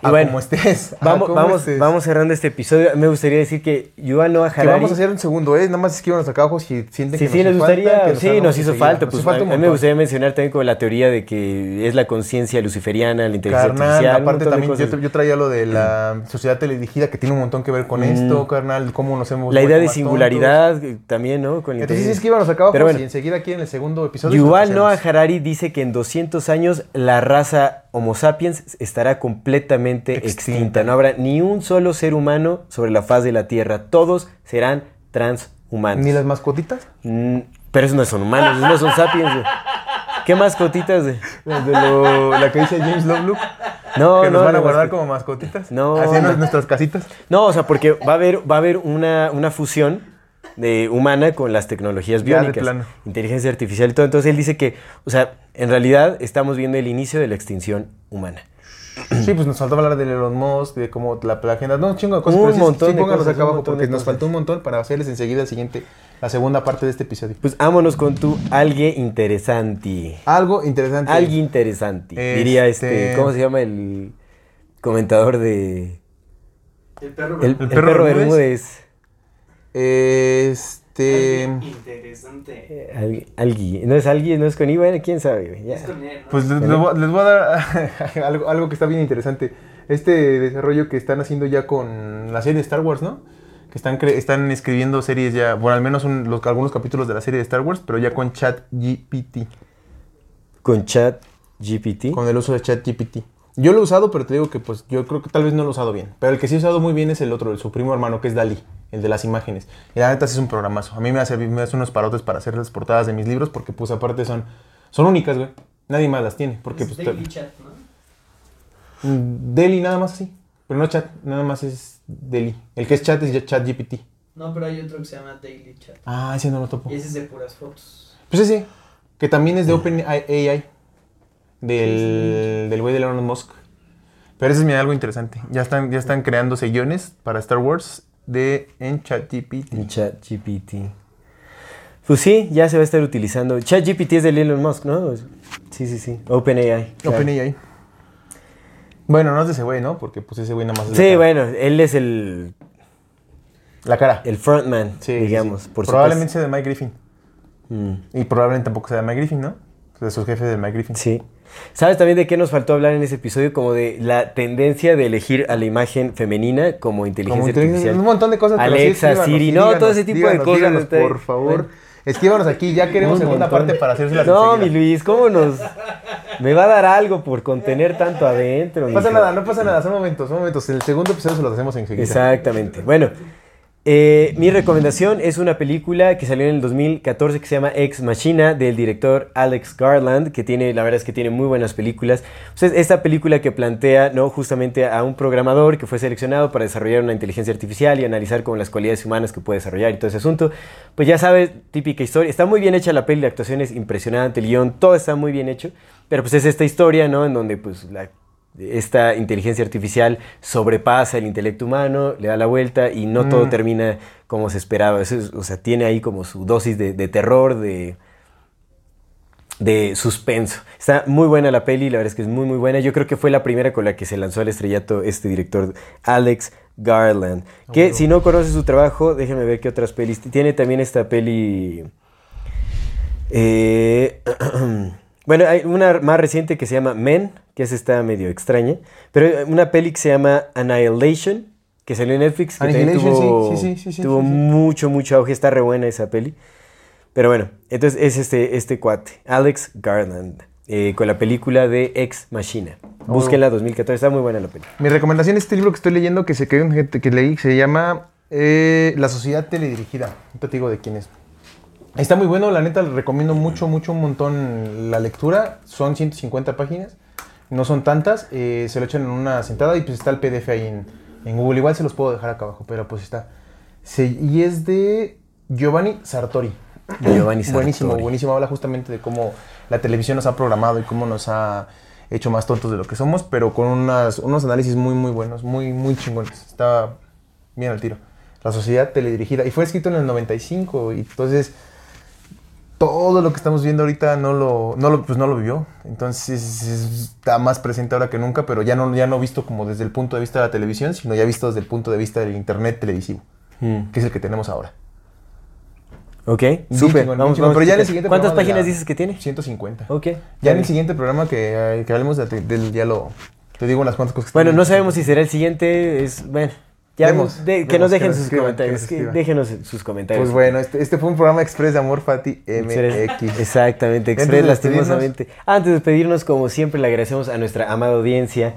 A bueno, como estés. Vamos, vamos, estés. vamos cerrando este episodio. Me gustaría decir que Yuval Noah Que Harari... vamos a hacer un segundo, ¿eh? Nada más escríbanos acá abajo si sienten Sí, que sí, nos hizo gustaría, falta, que sí, nos hizo falta. Nos Pues, falta a, mí me gustaría mencionar también como la teoría de que es la conciencia luciferiana, la inteligencia Carnal, artificial. aparte también yo, traía lo de la sociedad teledirigida que tiene un montón que ver con esto, carnal, cómo nos hemos. La idea de singularidad eh, también, ¿no? Con. Entonces acá abajo Pero bueno. y enseguida aquí en el segundo episodio. Yuval Noah los. Harari dice que en 200 años la raza Homo sapiens estará completamente Extinta. extinta. No habrá ni un solo ser humano sobre la faz de la Tierra. Todos serán transhumanos. ¿Ni las mascotitas? Mm, pero esos no son humanos, esos no son sapiens. güey. ¿Qué mascotitas? güey? Las de lo- la que dice James Lovelock. No, que no, nos van a guardar como mascotitas. No, Así en no. nuestras casitas. No, o sea, porque va a haber, va a haber una, una fusión de humana con las tecnologías biónicas, plano. inteligencia artificial y todo. Entonces él dice que, o sea, en realidad estamos viendo el inicio de la extinción humana. Sí, pues nos faltó hablar de Elon Musk, de cómo la, la agenda. No, un chingo de cosas. Un pero montón sí, de pónganos cosas, acá abajo porque nos faltó un montón para hacerles enseguida el siguiente, la segunda parte de este episodio. Pues vámonos con tu algo interesante. Algo interesante. Algo interesante. Este- Diría este, ¿cómo se llama el comentador de... El perro. El, el perro, Bermúdez. Este. Interesante. Eh, Algui- Algui. No es alguien, no es con I, bueno, quién sabe. güey, ya. Es con él, ¿no? Pues les, les voy, les voy a dar algo, algo que está bien interesante. Este desarrollo que están haciendo ya con la serie de Star Wars, ¿no? Que están, están escribiendo series ya, bueno, al menos un- los, algunos capítulos de la serie de Star Wars, pero ya con Chat GPT, Con chat GPT. con el uso de Chat GPT. Yo lo he usado, pero te digo que pues yo creo que tal vez no lo he usado bien. Pero el que sí he usado muy bien es el otro, el su primo hermano, que es Dali, el de las imágenes. Y la neta sí es un programazo. A mí me hace, me hace unos parotes para hacer las portadas de mis libros, porque pues aparte son, son únicas, güey. Nadie más las tiene. Porque, Es pues, Daily te- Chat, ¿no? Mm, Deli nada más así. Pero no chat, nada más es Deli. El que es chat es chat GPT. No, pero hay otro que se llama Daily Chat. Ah, ese no lo topo. Y ese es de puras fotos. Pues ese, que también es de OpenAI. Del del güey de Elon Musk. Pero ese es mira, algo interesante. Ya están, ya están creando guiones para Star Wars de en ChatGPT. En ChatGPT. Pues sí, ya se va a estar utilizando. ChatGPT es de Elon Musk, ¿no? Sí, sí, sí. OpenAI. claro. OpenAI. Bueno, no es de ese güey, ¿no? Porque pues ese güey nada más es Sí, bueno, él es el, la cara. el frontman, Sí, digamos. sí. Por probablemente sea de Mike Griffin. Mm, Y probablemente tampoco sea de Mike Griffin, ¿no? De sus jefes de Mike Griffin. sí. ¿Sabes también de qué nos faltó hablar en ese episodio? Como de la tendencia de elegir a la imagen femenina como inteligencia, Como inteligencia- artificial. un montón de cosas. sí, Alexa, Siri, no, díganos, todo ese tipo de cosas. díganos, está ahí. por favor. Escríbanos aquí, ya queremos Un segunda parte para hacérselas No, mi. Luis, ¿cómo nos...? Me va a dar algo por contener tanto adentro. No pasa nada, no pasa nada, son momentos, son momentos. El segundo episodio se los hacemos enseguida. Exactamente. Bueno, eh, mi recomendación es una película que salió en el 2014 que se llama Ex Machina del director Alex Garland, que tiene, la verdad es que tiene muy buenas películas. Pues es esta película que plantea, ¿no? Justamente a un programador que fue seleccionado para desarrollar una inteligencia artificial y analizar como las cualidades humanas que puede desarrollar y todo ese asunto. Pues ya sabes, típica historia. Está muy bien hecha la peli, la actuación es impresionante, el guion, todo está muy bien hecho. Pero pues es esta historia, ¿no? En donde pues la esta inteligencia artificial sobrepasa el intelecto humano, le da la vuelta y no todo Mm. termina como se esperaba. Eso es- o sea, tiene ahí como su dosis de, de terror, de, de suspenso. Está muy buena la peli, la verdad es que es muy, muy buena. Yo creo que fue la primera con la que se lanzó al estrellato este director, Alex Garland. Que si no conoces su trabajo, déjame ver qué otras pelis. Tiene también esta peli... eh, bueno, hay una más reciente que se llama Men, que esa está medio extraña. Pero hay una peli que se llama Annihilation, que salió en Netflix, que también Annihilation, tuvo, sí, sí, sí, tuvo mucho, mucho auge. Está re buena esa peli. Pero bueno, entonces es este, este cuate, Alex Garland, eh, con la película de Ex Machina. Oh. Búsquenla 2014, está muy buena la peli. Mi recomendación es este libro que estoy leyendo que se gente que leí, se llama eh, La Sociedad Teledirigida. No te digo de quién es. Está muy bueno, la neta, le recomiendo mucho, mucho, un montón la lectura. Son 150 páginas, no son tantas. eh, se lo echan en una sentada y pues está el PDF ahí en, en Google. Igual se los puedo dejar acá abajo, pero pues está. Se- y es de Giovanni Sartori. Giovanni Sartori. Buenísimo, buenísimo. Habla justamente de cómo la televisión nos ha programado y cómo nos ha hecho más tontos de lo que somos, pero con unas, unos análisis muy, muy buenos, muy, muy chingones. Está bien al tiro. La sociedad teledirigida. Y fue escrito en el 95, y entonces todo lo que estamos viendo ahorita no lo, no lo, pues no lo vivió. Entonces está más presente ahora que nunca, pero ya no, ya no visto como desde el punto de vista de la televisión, sino ya visto desde el punto de vista del internet televisivo, Mm. que es el que tenemos ahora. Ok, súper. Vamos, Pero ya en el siguiente ¿Cuántas páginas dices que tiene? 150. Ok. Ya en el siguiente programa que, eh, que hablemos de- del, ya lo... Te digo unas cuantas cosas. que Bueno, no sabemos si será el siguiente. Es, bueno, ya Vemos, de- que vemos, nos que dejen nos sus escriban, comentarios. que nos déjenos sus comentarios. Pues bueno, este, este fue un programa express de Amor Fati MX. Exactamente, Express, lastimosamente. Antes de despedirnos, como siempre, le agradecemos a nuestra amada audiencia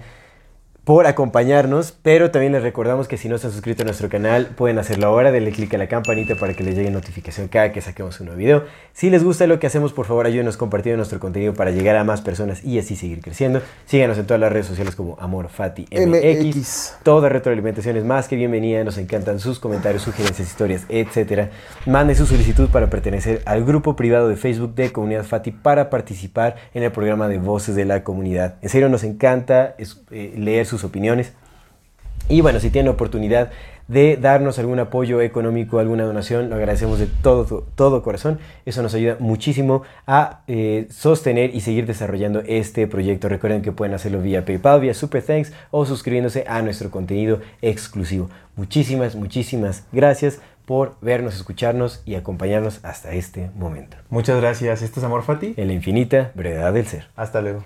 por acompañarnos, pero también les recordamos que si no se han suscrito a nuestro canal, pueden hacerlo ahora, denle clic a la campanita para que les llegue notificación cada que saquemos un nuevo video. Si les gusta lo que hacemos, por favor ayúdenos compartiendo nuestro contenido para llegar a más personas y así seguir creciendo. Síganos en todas las redes sociales como AmorFatiMX. MX. Toda retroalimentación es más que bienvenida, nos encantan sus comentarios, sugerencias, historias, etc. Mande su solicitud para pertenecer al grupo privado de Facebook de Comunidad Fati para participar en el programa de Voces de la Comunidad. En serio, nos encanta eh, leer sus opiniones. Y bueno, si tienen oportunidad de darnos algún apoyo económico, alguna donación, lo agradecemos de todo, todo, todo corazón. Eso nos ayuda muchísimo a eh, sostener y seguir desarrollando este proyecto. Recuerden que pueden hacerlo vía PayPal, vía Super Thanks o suscribiéndose a nuestro contenido exclusivo. Muchísimas, muchísimas gracias por vernos, escucharnos y acompañarnos hasta este momento. Muchas gracias. Esto es Amor Fati. En la infinita brevedad del ser. Hasta luego.